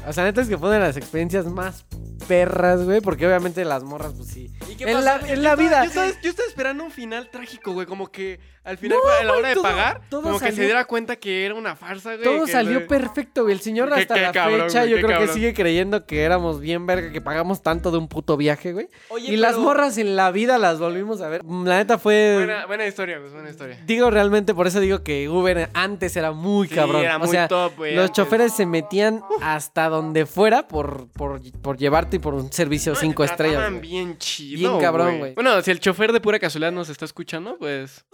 O sea, neta es que fue de las experiencias más perras, güey, porque obviamente las morras, pues sí. ¿Y qué En la, en la vida. Yo estaba, yo estaba esperando un final trágico, güey. Como que al final, No, a la hora güey, de pagar, todo como que se diera cuenta que era una farsa, güey. Todo que salió perfecto, güey. El señor hasta qué la cabrón, fecha güey, yo creo que sigue creyendo que éramos bien verga, que pagamos tanto de un puto viaje, güey. Oye, y las morras en la vida las volvimos a ver. La neta fue... Buena, buena historia, pues, buena historia. Digo realmente, por eso digo que Uber antes era muy Sí, cabrón. era o muy sea, top, güey, los antes. choferes se metían hasta donde fuera por, por, por llevarte y por un servicio No, cinco estrellas. güey. bien chido. Bien cabrón, güey. Bueno, si el chofer de pura casualidad nos está escuchando, pues.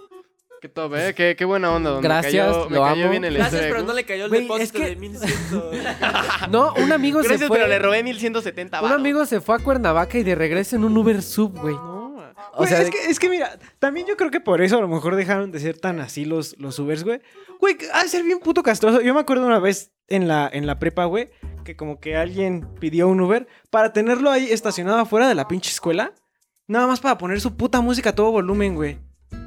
Qué top, eh. Qué, qué buena onda. don. Me Gracias, cayó- me lo cayó amo. bien el Gracias, pero no le cayó el Güey, depósito es que- de 1100. No, un amigo se Gracias, fue... pero le robé 1170 Un amigo se fue a Cuernavaca y de regreso en un Uber Sub, güey. No, O Güey, sea, es, que, es que mira, también yo creo que por eso a lo mejor dejaron de ser tan así los, los Ubers, güey. Güey, ha de ser bien puto castroso. Yo me acuerdo una vez en la, en la prepa, güey, que como que alguien pidió un Uber para tenerlo ahí estacionado afuera de la pinche escuela. Nada más para poner su puta música a todo volumen, güey.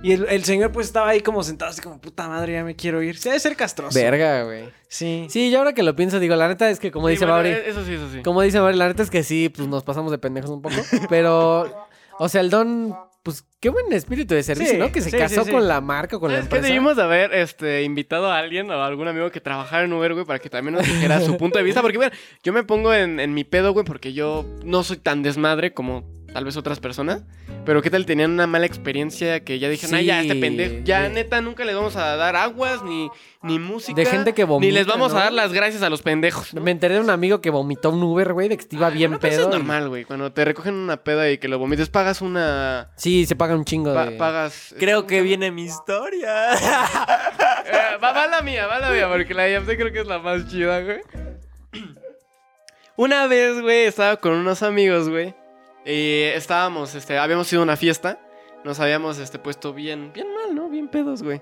Y el, el señor pues estaba ahí como sentado así como, puta madre, ya me quiero ir. Se ha de ser castroso. Verga, güey. Sí. Sí, yo ahora que lo pienso, digo, la neta es que como Sí, dice bueno, Mauri, eh, Eso sí, eso sí. como dice Mauri, la neta es que sí, pues nos pasamos de pendejos un poco. Pero, o sea, el don, pues qué buen espíritu de servicio, Sí, ¿no? Que se sí, casó sí, sí. con la marca, con la Es que empresa. debimos de haber este, invitado a alguien o a algún amigo que trabajara en Uber, güey, para que también nos dijera su punto de vista. Porque, bueno, yo me pongo en, en mi pedo, güey, porque yo no soy tan desmadre como tal vez otras personas. Pero qué tal tenían una mala experiencia que ya dijeron, ay, ya, este Sí, pendejo, ya de- neta nunca les vamos a dar aguas ni, ni música. De gente que Ni les vomita, vamos ¿no? a dar las gracias a los pendejos. ¿no? Me enteré de un amigo que vomitó un Uber, güey, de que iba bien Bueno, pero eso pedo. es normal, güey. Cuando te recogen una peda y que lo vomites, pagas una. Sí, se paga un chingo pa- de... pagas. Creo que viene mi historia. Eh, va, va la mía, va la mía, porque la de creo que es la más chida, güey. Una vez, güey, estaba con unos amigos, güey. Y estábamos, este, habíamos ido a una fiesta. Nos habíamos, este, puesto bien, bien mal, ¿no? Bien pedos, güey.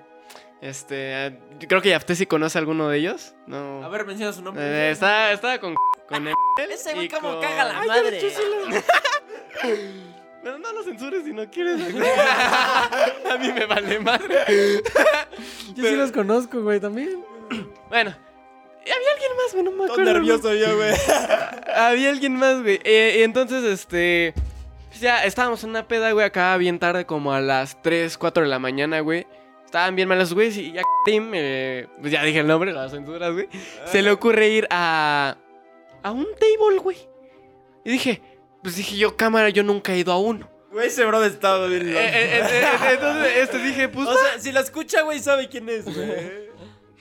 Este, eh, yo creo que Yapte sí conoce a alguno de ellos. No. A ver, menciona su nombre. Eh, estaba, estaba con, con el- Ese güey y como con- caga la Ay, madre. No, no lo censures si no quieres. a mí me vale madre. Yo sí los conozco, güey, también. Bueno, había alguien más, güey, no me Todo acuerdo. güey. nervioso yo, güey. Había alguien más, güey. Eh, y entonces, este. pues ya estábamos en una peda, güey, acá bien tarde, como a las 3, 4 de la mañana, güey. Estaban bien malos, güey. Y ya, Tim, eh, pues ya dije el nombre, las censuras, güey. Se le ocurre ir a. a un table, güey. Y dije, pues dije yo, cámara, yo nunca he ido a uno. Güey, ese bro estaba bien Eh, eh, eh, entonces, este dije, pues. O sea, si lo escucha, güey, sabe quién es, güey.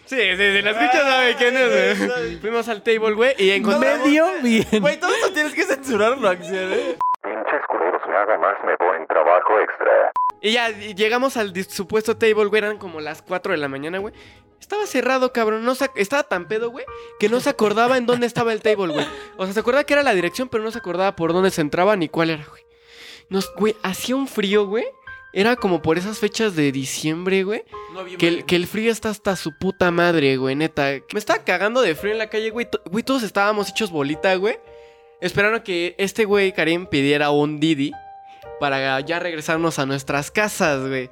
Sí, sí, sí, la escucha, sabe quién es, güey. Fuimos al table, güey, y encontramos. Medio bien. Güey, todo esto tienes que censurarlo, Axel, eh. Pinches culeros me hagan más, me ponen trabajo extra. Y ya y llegamos al dis- supuesto table, güey. Eran como las 4 de la mañana, güey. Estaba cerrado, cabrón. No se ac- estaba tan pedo, güey, que no se acordaba en dónde estaba el table, güey. O sea, se acordaba que era la dirección, pero no se acordaba por dónde se entraba ni cuál era, güey. Nos, güey, hacía un frío, güey. Era como por esas fechas de diciembre, güey. Que el, que el frío está hasta su puta madre, güey, neta. Me estaba cagando de frío en la calle, güey. Güey, todos estábamos hechos bolita, güey. Esperando que este güey, Karim, pidiera un Didi para ya regresarnos a nuestras casas, güey.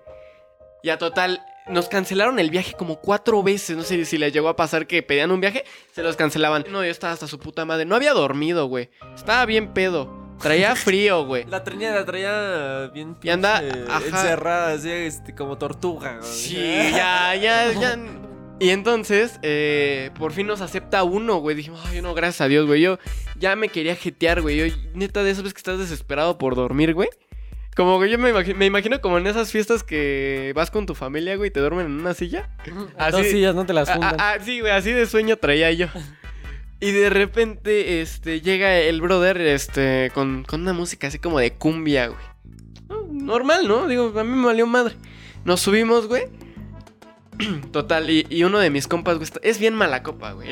Ya total, nos cancelaron el viaje como cuatro veces. No sé si les llegó a pasar que pedían un viaje, se los cancelaban. No, yo estaba hasta su puta madre. No había dormido, güey. Estaba bien pedo. Traía frío, güey. La traía, la traía bien Y anda, pinche ajá. encerrada, así, este, como tortuga. güey. Sí, ya, ya, ya. Y entonces, eh, por fin nos acepta uno, güey. Dijimos, ay, no, gracias a Dios, güey. Yo ya me quería jetear, güey. Yo, neta, de esas veces que estás desesperado por dormir, güey. Como que yo me imagino, me imagino como en esas fiestas que vas con tu familia, güey, y te duermen en una silla. Dos sillas no te las Ah, juntan. ah, ah, sí, güey, así de sueño traía yo. Y de repente, este, llega el brother, este, con, con una música así como de cumbia, güey. No, Normal, ¿no? Digo, a mí me valió madre. Nos subimos, güey. Total, y, y uno de mis compas, güey, está- es bien mala copa, güey.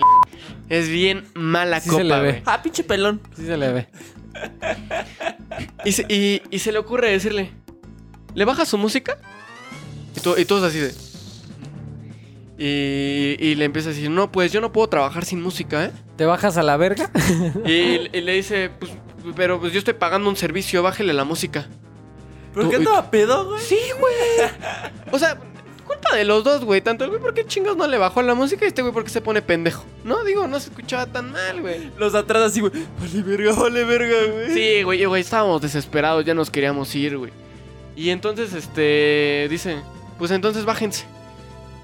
Es bien mala Sí se le copa, ve. güey. Ah, pinche pelón. Sí se le ve. Y se, y- y se le ocurre decirle, ¿le baja su música? Y, to- y todos así de... Y, y le empieza a decir, no, pues yo no puedo trabajar sin música, ¿eh? ¿Te bajas a la verga? Y, y le dice, pues, pero pues yo estoy pagando un servicio, bájele la música. ¿Pero qué andaba pedo, güey? Sí, güey. O sea, culpa de los dos, güey. Tanto el güey porque chingos no le bajó la música y este güey porque se pone pendejo. No, digo, no se escuchaba tan mal, güey. Los de atrás así, güey. Vale verga, vale verga, güey. Sí, güey, güey, estábamos desesperados, ya nos queríamos ir, güey. Y entonces, este, dice, pues entonces bájense.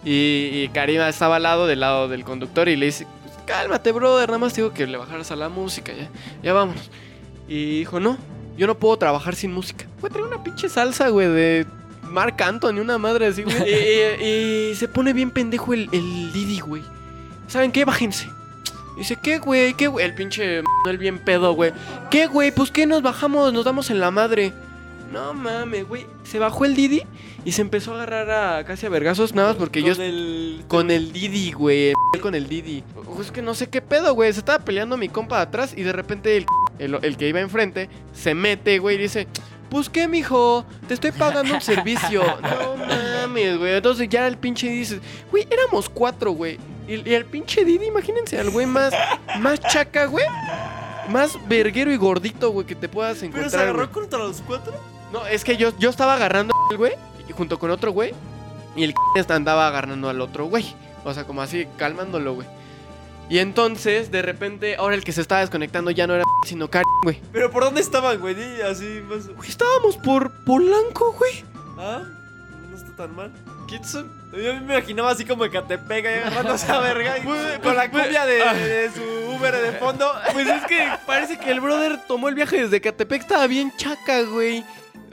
Y, y Karima estaba al lado, del lado del conductor, y le dice, pues, cálmate, brother, nada más te digo que le bajaras a la música, ya, ya vámonos. Y dijo, no, yo no puedo trabajar sin música. Güey, trae una pinche salsa, güey, de Marc Anthony, una madre así, güey. y, y- y se pone bien pendejo el, el Didi, güey. ¿Saben qué? Bájense. Dice, ¿qué, güey? ¿Qué, güey? El pinche el bien pedo, güey. ¿Qué, güey? Pues qué nos bajamos, nos damos en la madre. No mames, güey. Se bajó el Didi y se empezó a agarrar a casi a vergazos nada más porque yo Con el... con el Didi, güey. Con el Didi. Es que no sé qué pedo, güey. Se estaba peleando mi compa de atrás y de repente el, el, el que iba enfrente se mete, güey, y dice. Pues qué, mijo, te estoy pagando un servicio. No mames, güey. Entonces ya el pinche Didi dice, güey, éramos cuatro, güey. Y, y el pinche Didi, imagínense al güey más, más chaca, güey. Más verguero y gordito, güey, que te puedas encontrar. ¿Pero se agarró güey. contra los cuatro? No, es que yo, yo estaba agarrando al güey y junto con otro güey y el andaba agarrando al otro güey. O sea, como así, calmándolo, güey. Y entonces, de repente, ahora el que se estaba desconectando ya no era sino Karim, güey. ¿Pero por dónde estaban, güey? Di Así más... Güey, estábamos por Polanco, güey. Ah, no está tan mal. ¿Quién son? Yo me imaginaba así como en Catepec, ahí agarrándose a verga y Güey, con la pues, cumbia de, de su Uber de fondo. Pues es que parece que el brother tomó el viaje desde Catepec, estaba bien chaca, güey.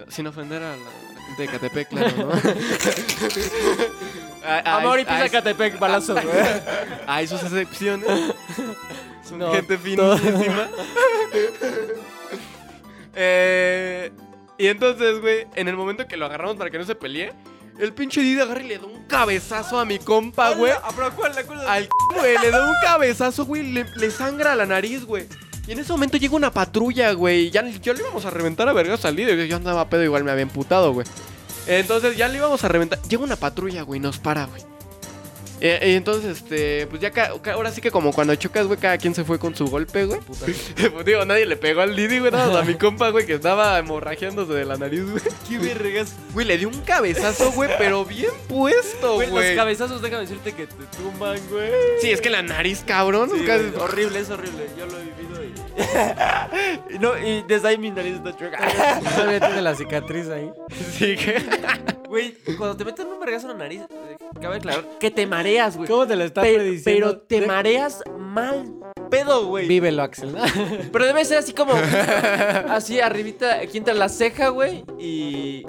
Sin ofender a la, gente de Catepec, claro, ¿no? Amor y ay, pisa Catepec, balazos, güey. Hay sus excepciones. Son No, gente finísima. eh, y entonces, güey, en el momento que lo agarramos para que no se pelee, el pinche Didi agarra y le da un cabezazo a mi compa, güey. Pero ¿cuál? ¿La cuál? Al güey, le da un cabezazo, güey, le, le sangra la nariz, güey. Y en ese momento llega una patrulla, güey. Ya, ya le íbamos a reventar a vergas al líder. Yo andaba pedo, igual me había emputado, güey. Entonces ya le íbamos a reventar. Llega una patrulla, güey, nos para, güey. Eh, y entonces, este, pues ya ahora sí que como cuando chocas, güey, cada quien se fue con su golpe, güey. pues digo, nadie le pegó al Didi, güey, nada a mi compa, güey, que estaba hemorragiándose de la nariz, güey. ¿Qué vergas? Güey, le dio un cabezazo, güey, pero bien puesto, Güey, los cabezazos, déjame decirte que te tumban, güey. Sí, es que la nariz, cabrón. Sí, güey, horrible, es horrible. Yo lo he vivido no, y desde ahí mi nariz está chueca. Todavía tiene la cicatriz ahí. Sí, que... Güey, cuando te meten un vergazo en la nariz, cabe aclarar que te mareas, güey. ¿Cómo te lo está Pero, te mareas mal pedo, güey. Vívelo, Axel. Pero debe ser así como. así arribita, aquí entre la ceja, güey. Y.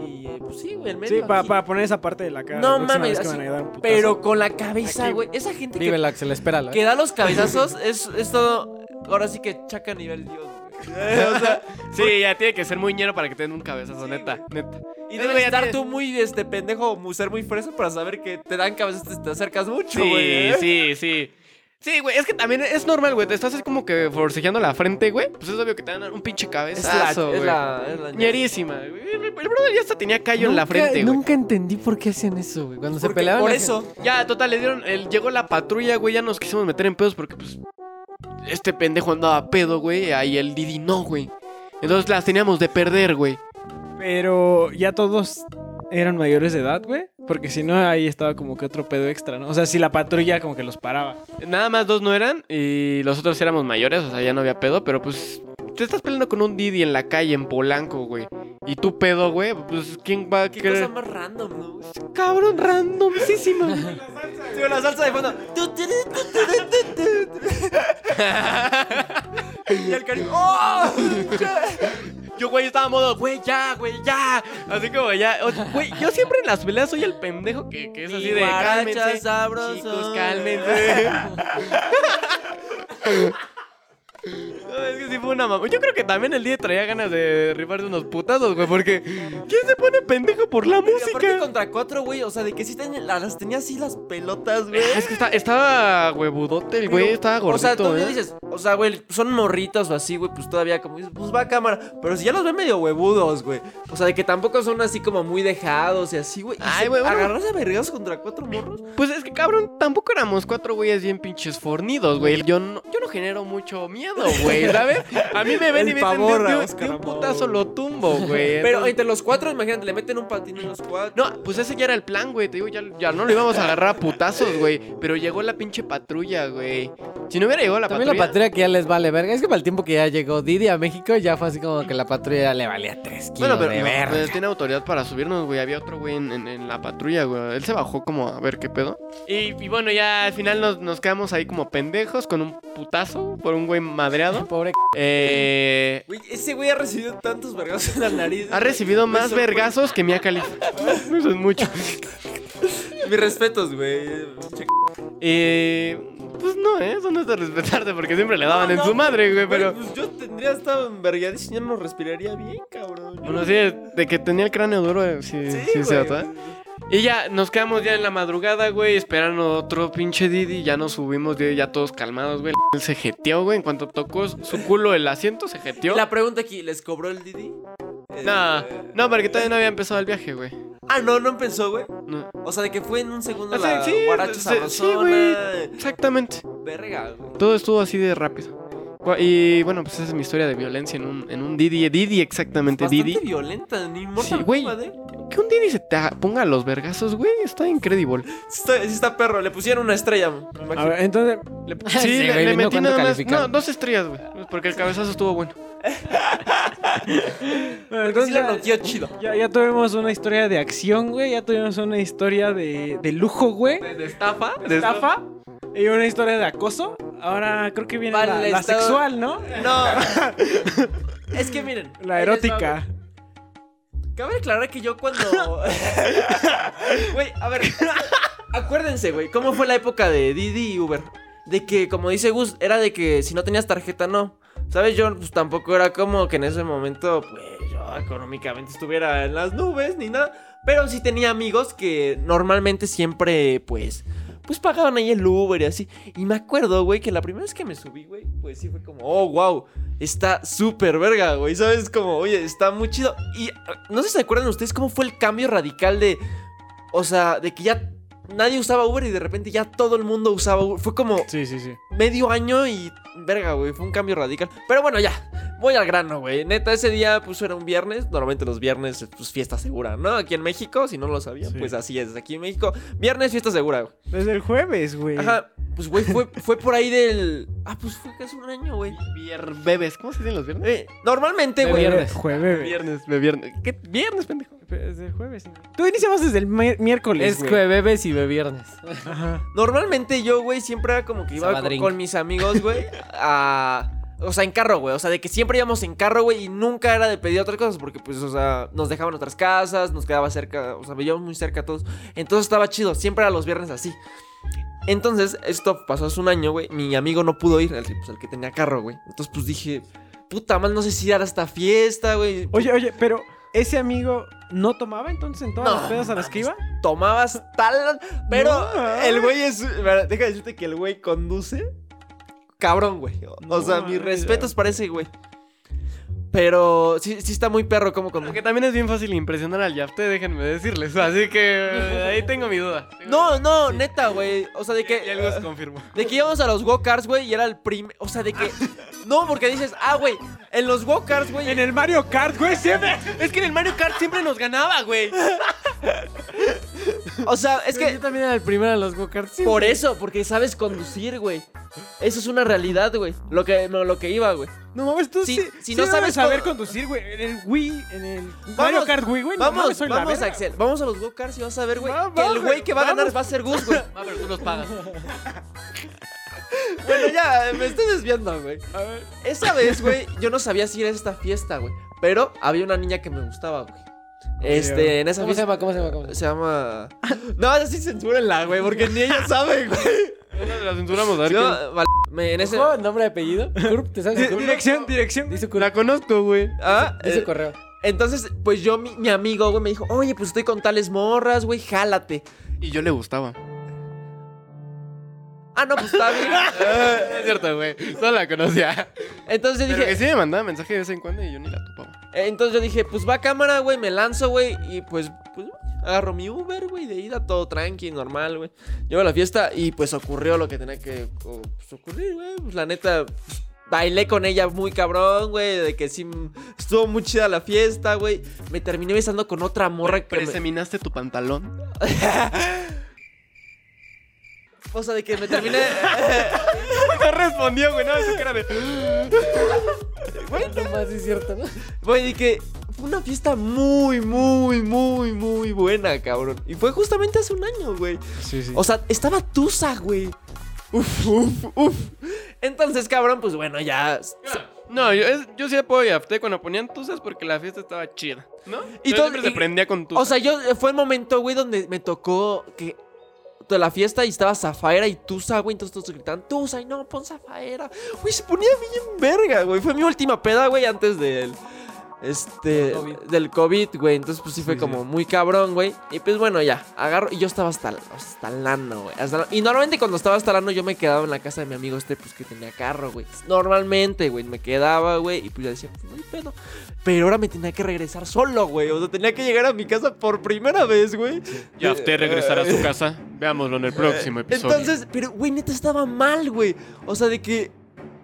Y. eh, Pues sí, güey, el medio. Sí, para, poner esa parte de la cara. No mames, así. Pero con la cabeza, güey. Esa gente que, Vívelo, Axel, espéralo. ¿eh? que da los cabezazos es, es todo. Ahora sí que chaca a nivel Dios, güey. o sea, sí, ya tiene que ser muy ñero para que te den un cabezazo, neta, neta. Y Eh, debes güey, estar tú muy este pendejo, ser muy fresa para saber que te dan cabezas, te, acercas mucho, Sí, güey. ¿eh? sí, sí. Sí, güey, es que también es normal, güey. Te estás así como que forcejeando la frente, güey. Pues es obvio que te dan un pinche Es la, cabezazo, es güey. la, es la Ñerísima, güey. El, el brother ya hasta tenía callo en la frente, güey. Nunca entendí por qué hacían eso, güey. Cuando se peleaban. por eso. Ya, total, le dieron. el- llegó la patrulla, güey. Ya nos quisimos meter en pedos porque, pues. Este pendejo andaba pedo, güey. Ahí el Didi no, güey. Entonces las teníamos de perder, güey. Pero ya todos eran mayores de edad, güey. Porque si no, ahí estaba como que otro pedo extra, ¿no? O sea, si la patrulla como que los paraba. Nada más dos no eran y los otros éramos mayores, o sea, ya no había pedo, pero pues. Te estás peleando con un Didi en la calle, en Polanco, güey. Y tú pedo, güey. Pues, ¿quién va a Qué querer? cosa más random, ¿no? güey? Cabrón, randomísima. Sí, la salsa de fondo. y el cariño. ¡Oh! Yo, güey, estaba a modo, güey, ya, güey, ya. Así como ya. o- Güey, yo siempre en las peleas soy el pendejo que, que es así de guaracha cálmense. sabroso. Chicos, cálmense. No, es que sí fue una mamá. Yo creo que también el día traía ganas de rifarse unos putazos, güey, porque ¿quién se pone pendejo por la Y aparte música? contra cuatro, güey. O sea, de que sí las tenía así las pelotas, güey. Es que está- estaba huevudote el güey, estaba gordito, O sea, tú ¿eh? dices, o sea, güey, son morritos o así, güey, pues todavía como dices, pues va a cámara. Pero si ya los ven medio huevudos, güey. O sea, de que tampoco son así como muy dejados y así, güey. Ay, güey, bueno. Agarrarse a vergas contra cuatro morros. Pues es que cabrón, tampoco éramos cuatro güeyes bien pinches fornidos, güey. Yo no, yo no genero mucho miedo, güey, ¿sabes? A mí me ven y El me dicen, pavor de, a de- un putazo lo tumbo, güey. Pero Entonces- entre los cuatro, imagínate, le meten un patín en los cuatro. No, pues ese ya era el plan, güey. Te digo, ya, ya no lo íbamos a agarrar a putazos, güey. Pero llegó la pinche patrulla, güey. Si no hubiera llegado la También patrulla. la patrulla que ya les vale verga. Es que para el tiempo que ya llegó Didi a México, ya fue así como que la patrulla ya le valía tres kilos Bueno, pero de no, verga. pues, tiene autoridad para subirnos, güey. Había otro güey en, en- en la patrulla, güey. Él se bajó como a ver qué pedo. Y, y bueno, ya al final nos, nos quedamos ahí como pendejos con un putazo por un güey madreado. Pobre Eh, Güey, ese güey ha recibido tantos vergazos en la nariz. ha recibido más sorprende. vergazos que Mia Khalifa. Eso es mucho. Mis respetos, güey. Eh, pues no, ¿eh? Eso no es de respetarte porque siempre le daban en su madre, güey. Pero. Pues yo tendría estado envergadísimo, yo no respiraría bien, cabrón. Bueno, sí, de que tenía el cráneo duro, eh, sí, sí, Sí, se güey. Y ya nos quedamos ya en la madrugada, güey, esperando otro pinche Didi. Ya nos subimos, ya ya todos calmados, güey. Él se jeteó, güey. En cuanto tocó su culo el asiento, se jeteó. La pregunta aquí, ¿les cobró el Didi? Eh, No, no, porque todavía no había empezado el viaje, güey. Ah, no, no empezó, güey. No. O sea, de que fue en un segundo O sea, la sí, sabrosona. sí, güey. Exactamente. Verga, güey. Todo estuvo así de rápido. Y bueno, pues esa es mi historia de violencia en un, en un Didi. Didi, exactamente, Bastante Didi. violenta, ni Mortal Sí, güey. Que un Didi se te ponga a los vergazos, güey, está increíble. Sí está, está perro, le pusieron una estrella, A ver, entonces, Le- Sí, sí, le, güey, le metí nada más. No, dos estrellas, güey. Porque el cabezazo estuvo bueno. bueno, entonces sí noqueó chido. ya, ya tuvimos una historia de acción, güey. Ya tuvimos una historia de, de lujo, güey. ¿De estafa? De estafa. Y una historia de acoso. Ahora creo que viene la, Vale, la estado- sexual, ¿no? No. es que miren. La erótica. Cabe aclarar que yo cuando. Güey, a ver. Acuérdense, güey, ¿cómo fue la época de Didi y Uber? De que, como dice Gus, era de que si no tenías tarjeta, no. ¿Sabes? Yo pues tampoco era como que en ese momento, pues yo económicamente estuviera en las nubes ni nada. Pero sí tenía amigos que normalmente siempre, pues, pues pagaban ahí el Uber y así. Y me acuerdo, güey, que la primera vez que me subí, güey, pues sí fue como, oh, wow, está súper verga, güey. ¿Sabes? Como, oye, está muy chido. Y ah, no sé si se acuerdan ustedes cómo fue el cambio radical de, o sea, de que ya nadie usaba Uber y de repente ya todo el mundo usaba Uber. Fue como Sí, sí, sí. medio año y verga, güey, fue un cambio radical. Pero bueno, ya, voy al grano, güey. Neta, ese día pues era un viernes, normalmente los viernes pues fiesta segura, ¿no? Aquí en México, si no lo sabían, Sí. pues así es, aquí en México, viernes fiesta segura, güey. Desde el jueves, güey. Ajá, pues güey, fue, fue por ahí del... Ah, pues fue casi un año, güey. Vier bebes. ¿Cómo se dicen los viernes? Eh, normalmente, güey... viernes. Jueves. Viernes, viernes. ¿Qué? Viernes, pendejo. Desde el jueves. Tú iniciamos desde el mi- miércoles, Es jueves y viernes. Ajá. Normalmente yo, güey, siempre era como que iba con, mis amigos, güey, a... O sea, en carro, güey. O sea, de que siempre íbamos en carro, güey, y nunca era de pedir otras cosas porque, pues, o sea, nos dejaban otras casas, nos quedaba cerca, o sea, veíamos muy cerca a todos. Entonces estaba chido, siempre era los viernes así. Entonces, esto pasó hace un año, güey. Mi amigo no pudo ir, el, pues, el que tenía carro, güey. Entonces, pues dije, puta madre, no sé si ir a esta fiesta, güey. Oye, oye, pero ese amigo no tomaba entonces en todas No, las pedas a las que iba. Tomabas tal. Pero No, el güey es. Deja de decirte que el güey conduce. Cabrón, güey. O No, sea, mis respetos para ese güey. Pero sí, sí está muy perro como con. Porque también es bien fácil impresionar al Yafte, déjenme decirles. Así que eh, ahí tengo mi duda. No, no, neta, güey. O sea, de que. Y algo se confirmó. De que íbamos a los go-karts, güey, y era el primer. O sea, de que. No, porque dices, ah, güey, en los go-karts, güey. En el Mario Kart, güey, siempre. Es que en el Mario Kart siempre nos ganaba, güey. O sea, es que que. yo también era el primero en los go-karts. Por eso, porque sabes conducir, güey. Eso es una realidad, güey. Lo que, no, lo que iba, güey. No mames, tú Si- sí, si sí no sabes saber co- conducir, güey. En el Wii, en el Mario Kart Wii, güey. no vamos, mames, soy la vamos. Axel. Vamos a los go-karts y vas a ver, güey. Va, Que va, el güey que va a ganar vamos. va a ser Gus, güey. Ah, pero tú los pagas. Bueno, ya, me estoy desviando, güey. A ver. Esa vez, güey, yo no sabía si ir a esta fiesta, güey. Pero había una niña que me gustaba, güey. Este, en esa ¿Cómo se llama? ¿Cómo se llama? ¿Cómo se Se llama. No, así censúrenla, güey, porque ni ella sabe, güey. La censuramos, a ver Yo, vale, me- en ese. llama? ¿Nombre de apellido? ¿Curp? ¿Te sabes Di-? Dirección, dirección. Dice. La conozco, güey. Ah, Dice eh, correo. entonces, pues yo, mi, mi amigo, güey, me dijo, oye, pues estoy con tales morras, güey, jálate. Y yo le gustaba. Ah, no, pues está bien. es cierto, güey. Solo la conocía. Entonces yo Pero dije, que sí me mandaba mensaje de vez en cuando y yo ni la topaba. eh, entonces yo dije, pues va a cámara, güey, me lanzo, güey, y pues, pues agarro mi Uber, güey, de ida, todo tranqui, normal, güey. Llego a la fiesta y pues ocurrió lo que tenía que o, pues, ocurrir, güey. Pues la neta, pues, bailé con ella muy cabrón, güey, de que sí mm, estuvo muy chida la fiesta, güey. Me terminé besando con otra morra que me- ¿Preseminaste tu pantalón? O sea, de que me terminé... No respondió, güey. No, su cara de... No más, es cierto, ¿no? Güey, de que fue una fiesta muy, muy, muy, muy buena, cabrón. Y fue justamente hace un año, güey. Sí, sí. O sea, estaba Tusa, güey. Uf, uf, uf. Entonces, cabrón, pues bueno, ya. No, yo, es- yo sí apoyo a Afte cuando ponían tusas porque la fiesta estaba chida, ¿no? Y todo- siempre se y- prendía con tusas. O sea, yo fue el momento, güey, donde me tocó que de la fiesta y estaba Zafaera y Tusa, güey. Entonces todos gritaban, Tusa, y no, pon Zafaera. Güey, se ponía bien verga, güey. Fue mi última peda, güey, antes del. Este. COVID. Del COVID, güey. Entonces, pues sí fue Sí, como sí. muy cabrón, güey. Y pues bueno, ya. Agarro. Y yo estaba hasta, hasta lano, güey. hasta Y normalmente cuando estaba hasta lano, yo me quedaba en la casa de mi amigo este, pues que tenía carro, güey. Normalmente, güey. Me quedaba, güey. Y pues yo decía, pues no hay pedo. Pero ahora me tenía que regresar solo, güey. O sea, tenía que llegar a mi casa por primera vez, güey. Y Afte regresará a su casa. Veámoslo en el próximo episodio. Entonces, pero, güey, neta estaba mal, güey. O sea, de que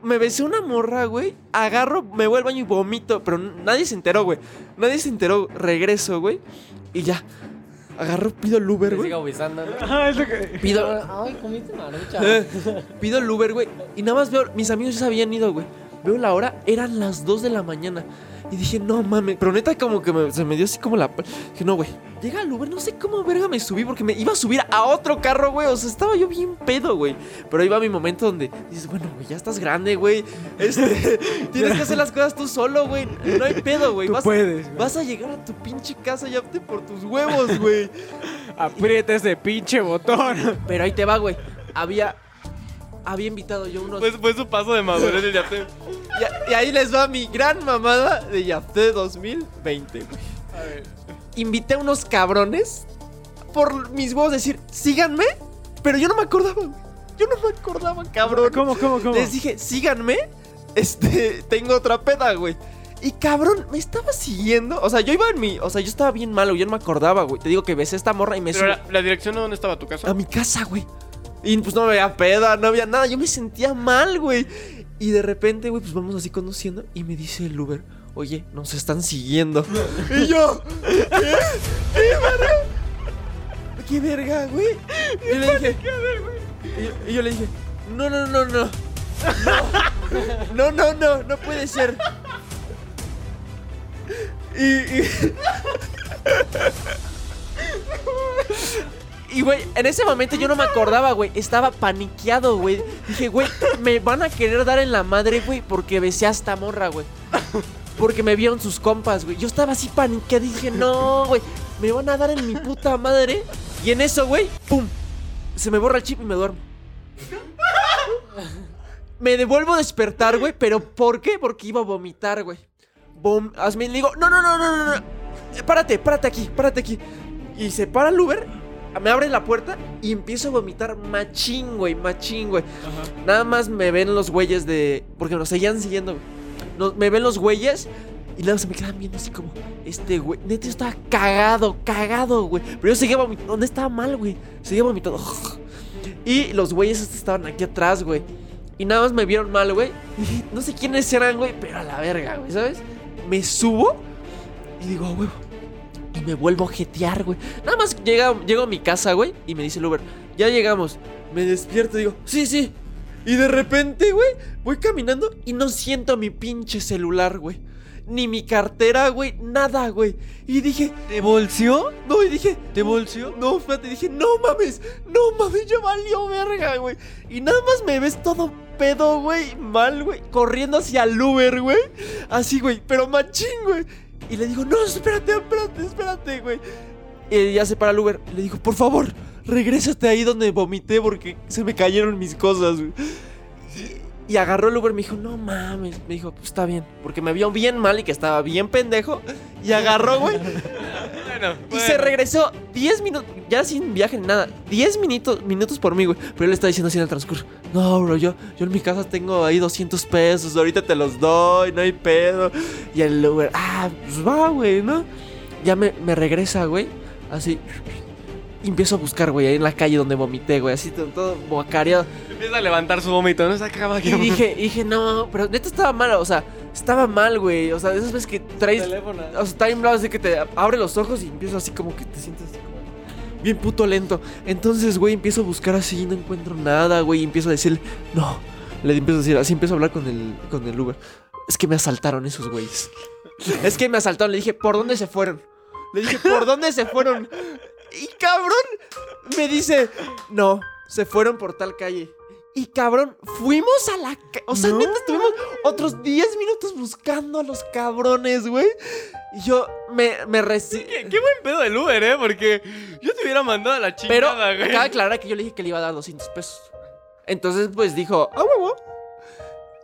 me besé una morra, güey. Agarro, me voy al baño y vomito. Pero nadie se enteró, güey. Nadie se enteró. Regreso, güey. Y ya. Agarro, pido el Uber, güey. Pido, Ay, comiste marucha. eh, pido el Uber, güey. Y nada más veo, mis amigos ya se habían ido, güey. Veo la hora, eran las 2 de la mañana. Y dije, no mames. Pero neta, como que me- se me dio así como la. Dije, no, güey. Llega el Uber, no sé cómo verga me subí porque me iba a subir a otro carro, güey. O sea, estaba yo bien pedo, güey. Pero iba mi momento donde dices, bueno, güey, ya estás grande, güey. Este, tienes que hacer las cosas tú solo, güey. No hay pedo, güey. Tú Vas, puedes, güey. vas a llegar a tu pinche casa ya te por tus huevos, güey. Aprieta ese pinche botón. Pero ahí te va, güey. Había. Había invitado yo unos. Pues fue su paso de madurez el Afte. Y, y ahí les va mi gran mamada de Yafté 2020, güey. Invité a unos cabrones por mis huevos decir, síganme, pero yo no me acordaba. Yo no me acordaba, cabrón. ¿Cómo, cómo, cómo? Les dije, síganme, este, tengo otra peda, güey. Y cabrón, me estaba siguiendo. O sea, yo iba en mi. O sea, yo estaba bien malo, yo no me acordaba, güey. Te digo que besé a esta morra y me Pero la, la dirección de dónde estaba tu casa. a mi casa, güey. Y pues no había peda, no había nada. Yo me sentía mal, güey. Y de repente, güey, pues vamos así conduciendo. Y me dice el Uber, oye, nos están siguiendo. y yo, ¿qué? ¿Qué verga? ¿Qué verga, güey? Y le dije, y, y yo le dije, no, no, no, no. No, no, no, no, no puede ser. Y. y... Y, güey, en ese momento yo no me acordaba, güey. Estaba paniqueado, güey. Dije, güey, me van a querer dar en la madre, güey, porque besé a esta morra, güey. Porque me vieron sus compas, güey. Yo estaba así paniqueado y dije, no, güey, me van a dar en mi puta madre. Y en eso, güey, pum, se me borra el chip y me duermo. Me devuelvo a despertar, güey. ¿Pero por qué? Porque iba a vomitar, güey. Vom hazme, le digo, no, no, no, no, no, no. Párate, párate aquí, párate aquí. Y se para el Uber, me abre la puerta y empiezo a vomitar machín, güey, machín, güey. Nada más me ven los güeyes de. Porque nos seguían siguiendo, güey. Nos- me ven los güeyes y luego se me quedan viendo así como. Este güey. Neta, yo estaba cagado, cagado, güey. Pero yo seguía vomitando. No estaba mal, güey. Seguía vomitando. Y los güeyes estaban aquí atrás, güey. Y nada más me vieron mal, güey. No sé quiénes eran, güey, pero a la verga, güey, ¿sabes? Me subo y digo, "A huevo. Y me vuelvo a jetear, güey. Nada más llega, llego a mi casa, güey, y me dice el Uber, ya llegamos. Me despierto y digo, sí, sí. Y de repente, güey, voy caminando y no siento mi pinche celular, güey. Ni mi cartera, güey, nada, güey. Y dije, ¿Te bolseó? no, y dije, ¿Te bolseó? no, espérate, dije, no mames, no mames, ya valió verga, güey. Y nada más me ves todo pedo, güey, mal, güey, corriendo hacia el Uber, güey. Así, güey, pero machín, güey. Y le digo, no, espérate, espérate, espérate, güey. Y ya se para el Uber. Le digo, por favor, regrésate ahí donde vomité porque se me cayeron mis cosas, güey. Y, agarró el Uber y me dijo, no mames. Me dijo, pues está bien. Porque me vio bien mal y que estaba bien pendejo. Y agarró, güey. Bueno, Y se regresó 10 minutos, ya sin viaje ni nada, 10 minutos, minutos por mí, güey. Pero él está diciendo así en el transcurso, no, bro, yo, yo en mi casa tengo ahí 200 pesos, ahorita te los doy, no hay pedo. Y el Uber, ah, pues va, güey, ¿no? Ya me, me regresa, güey, así. Y empiezo a buscar, güey, ahí en la calle donde vomité, güey, así todo, bocareado. Empieza a levantar su vómito, ¿no? Se acaba aquí. Y dije, dije, no, pero neta estaba mal, o sea, estaba mal, güey. O sea, esas veces que traes Teléfono. o sea, time lapse de que te abre los ojos y empiezo así como que te sientes así como bien puto lento. Entonces, güey, empiezo a buscar así y no encuentro nada, güey. Y empiezo a decirle, no. Le empiezo a decir, así empiezo a hablar con el, con el Uber. Es que me asaltaron esos güeyes. Es que me asaltaron. Le dije, ¿por dónde se fueron? Le dije, ¿por dónde se fueron? Y cabrón, me dice, no, se fueron por tal calle. Y cabrón, fuimos a la calle. O sea, neta, estuvimos otros 10 minutos buscando a los cabrones, güey. Y yo me, me Qué, qué buen pedo del Uber, ¿eh? Porque yo te hubiera mandado a la Pero chingada, güey. acaba de aclarar que yo le dije que le iba a dar 200 pesos. Entonces, pues dijo, a huevo.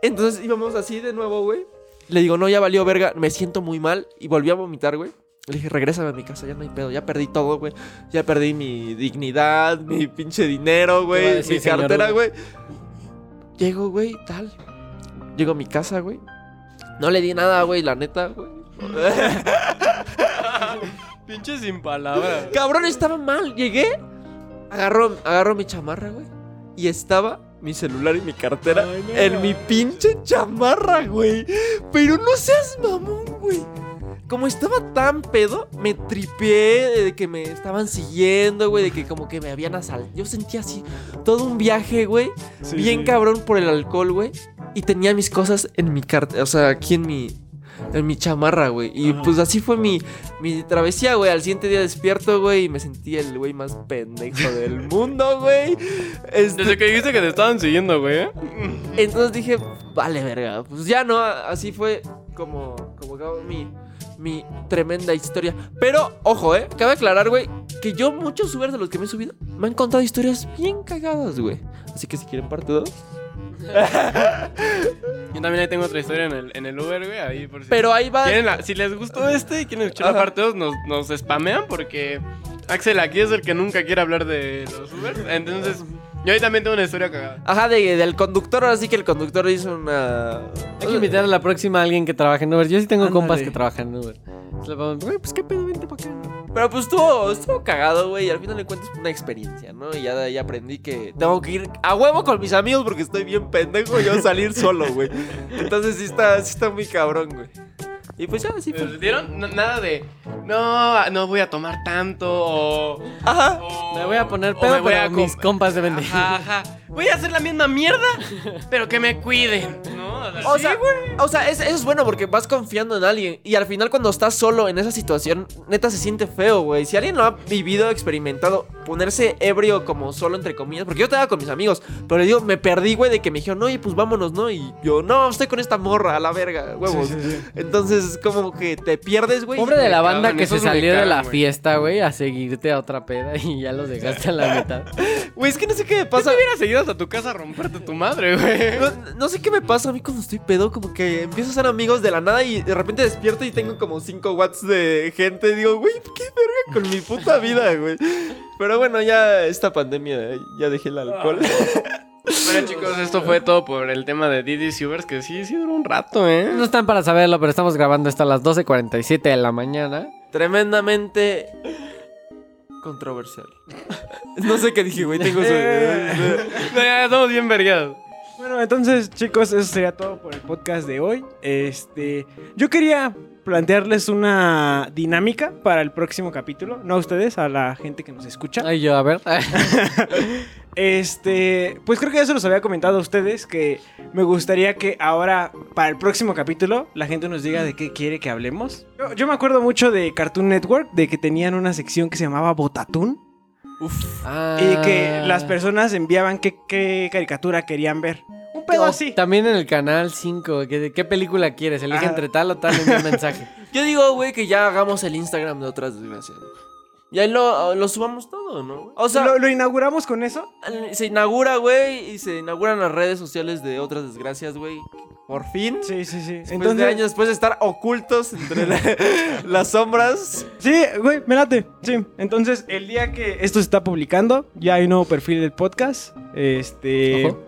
Entonces íbamos así de nuevo, güey. Le digo, no, ya valió verga. Me siento muy mal. Y volví a vomitar, güey. Le dije, regrésame a mi casa, ya no hay pedo. Ya perdí todo, güey. Ya perdí mi dignidad, mi pinche dinero, güey. decir, Mi señor cartera, güey. Llego, güey, tal. Llego a mi casa, güey. No le di nada, güey, la neta, güey. Pinche sin palabras. Cabrón, estaba mal. Llegué, agarró, agarró mi chamarra, güey. Y estaba mi celular y mi cartera en mi pinche chamarra, güey. Pero no seas mamón, güey. Como estaba tan pedo, me tripié de que me estaban siguiendo, güey, de que como que me habían asaltado. Yo sentía así todo un viaje, güey, bien cabrón por el alcohol, güey. Y tenía mis cosas en mi cartera, o sea, aquí en mi en mi chamarra, güey. Y pues así fue mi, mi travesía, güey. Al siguiente día despierto, güey, y me sentí el güey más pendejo del mundo, güey. Este, Desde que dijiste que te estaban siguiendo, güey. ¿eh? entonces dije, vale, verga. Pues ya no, así fue como, como acabó mi, mi tremenda historia. Pero, ojo, eh, cabe aclarar, güey, que yo muchos Ubers de los que me he subido me han contado historias bien cagadas, güey. Así que si quieren parte 2. Yo también ahí tengo otra historia en el, en el Uber, güey. Ahí por si. Pero ahí va. La- si les gustó este y quieren escuchar la parte 2, nos, nos spamean porque Axel aquí es el que nunca quiere hablar de los Ubers. Entonces, yo ahí también tengo una historia cagada. Ajá, de- del conductor, ahora sí que el conductor hizo una... Hay que invitar a la próxima a alguien que trabaje en Uber. Yo sí tengo Ándale. compas que trabajan en Uber. Le güey, pues qué pedo, vente para acá. Pero pues estuvo, estuvo cagado, güey. Y al final de cuentas una experiencia, ¿no? Y ya ahí aprendí que tengo que ir a huevo con mis amigos porque estoy bien pendejo yo salir solo, güey. Entonces sí está, sí está muy cabrón, güey. Y pues ya, sí fue. ¿Dieron? nada de. No, no voy a tomar tanto o. Ajá. o- Me voy a poner o pedo, me voy pero a mis com- compas deben de... Ajá, ajá. Voy a hacer la misma mierda, pero que me cuiden, ¿no? O Sí, sea, o sea es- eso es bueno porque vas confiando en alguien. Y al final, cuando estás solo en esa situación, neta se siente feo, güey. Si alguien lo ha vivido, experimentado, ponerse ebrio como solo, entre comillas. Porque yo estaba con mis amigos, pero digo, me perdí, güey, de que me dijeron, oye, pues vámonos, ¿no? Y yo, no, estoy con esta morra, a la verga, huevos. Entonces, como que te pierdes, güey. Pobre de la banda que se salió de la fiesta, güey, a seguirte a otra peda y ya los dejaste a la mitad. Güey, es que no sé qué me Pasa. pasa. te hubieras seguido hasta tu casa a romperte tu madre, güey. No, no sé qué me pasa a mí cuando estoy pedo, como que empiezo a ser amigos de la nada y de repente despierto y tengo como 5 watts de gente. Digo, güey, qué verga con mi puta vida, güey. Pero bueno, ya esta pandemia, ya dejé el alcohol. Bueno, chicos, esto fue todo por el tema de Didi Ubers, que sí, sí duró un rato, ¿eh? No están para saberlo, pero estamos grabando esto a las 12.47 de la mañana. Tremendamente controversial. No sé qué dije, güey. Tengo su... No, ya estamos bien vergados. Bueno, entonces, chicos, eso sería todo por el podcast de hoy. Este, yo quería plantearles una dinámica para el próximo capítulo, no a ustedes, a la gente que nos escucha. Ay, yo, a ver. Este, pues creo que ya se los había comentado a ustedes que me gustaría que ahora para el próximo capítulo la gente nos diga de qué quiere que hablemos. Yo, yo me acuerdo mucho de Cartoon Network, de que tenían una sección que se llamaba Botatún Ah. y que las personas enviaban qué, qué caricatura querían ver. Pedo así. También en el canal 5, ¿qué, ¿qué película quieres? Elige Ah. entre tal o tal en un mensaje. Yo digo, güey, que ya hagamos el Instagram de otras desgracias. Y ahí lo, lo subamos todo, ¿no? O sea, ¿Lo, lo inauguramos con eso? se inaugura, güey, y se inauguran las redes sociales de otras desgracias, güey. Por fin. Sí, sí, sí. Después de años, después de estar ocultos entre la- las sombras. Sí, güey, me late. Sí. Entonces, el día que esto se está publicando, ya hay un nuevo perfil del podcast. Este. Ojo.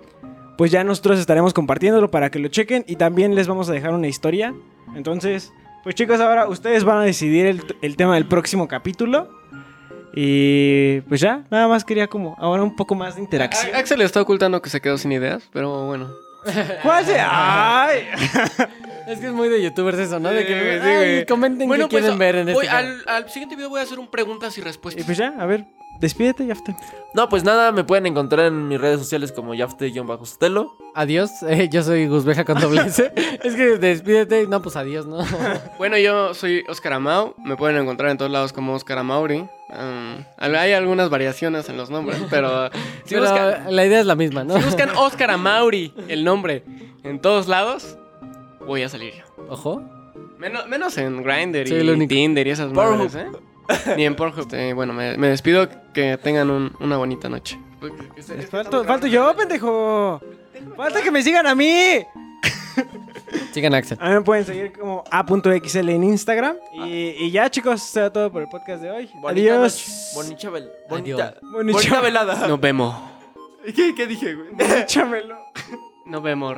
Pues ya nosotros estaremos compartiéndolo para que lo chequen. Y también les vamos a dejar una historia. Entonces, pues chicos, ahora ustedes van a decidir el, el tema del próximo capítulo. Y pues ya, nada más quería como ahora un poco más de interacción. A- Axel está ocultando que se quedó sin ideas, pero bueno. ¿Cuál se- ¡Ay! Es que es muy de youtubers eso, ¿no? De que Sí, sí, comenten Bueno, qué quieren pues, ver en voy- este al, al siguiente video voy a hacer un preguntas y Y respuestas. pues ya, a ver, despídete, ya está. No, pues nada, me pueden encontrar en mis redes sociales como Yafte-Sotelo. Adiós, eh, yo soy Guzbeja con doble S. es que despídete, no, pues adiós, ¿no? Bueno, yo soy Oscar Amau. Me pueden encontrar en todos lados como Oscar Amauri. Um, hay algunas variaciones en los nombres, pero si, Pero buscan, la idea es la misma, ¿no? si buscan Oscar Amauri, el nombre, en todos lados, voy a salir yo. Ojo. Menos, menos en Grindr y. Tinder y esas madres, ¿eh? Ni en Pornhub. Este, bueno, me, me despido. Que tengan un- una bonita noche. Falto, falto yo, pendejo. Falta que me sigan a mí. Sigan Axel. A mí me pueden seguir como a.xl en Instagram. Y, y ya, chicos, será todo por el podcast de hoy. Bonita Adiós. Bonita, vel- bonita. Bonita- bonita velada. Nos vemos. ¿Qué, ¿Qué dije, güey? Échamelo. Nos vemos.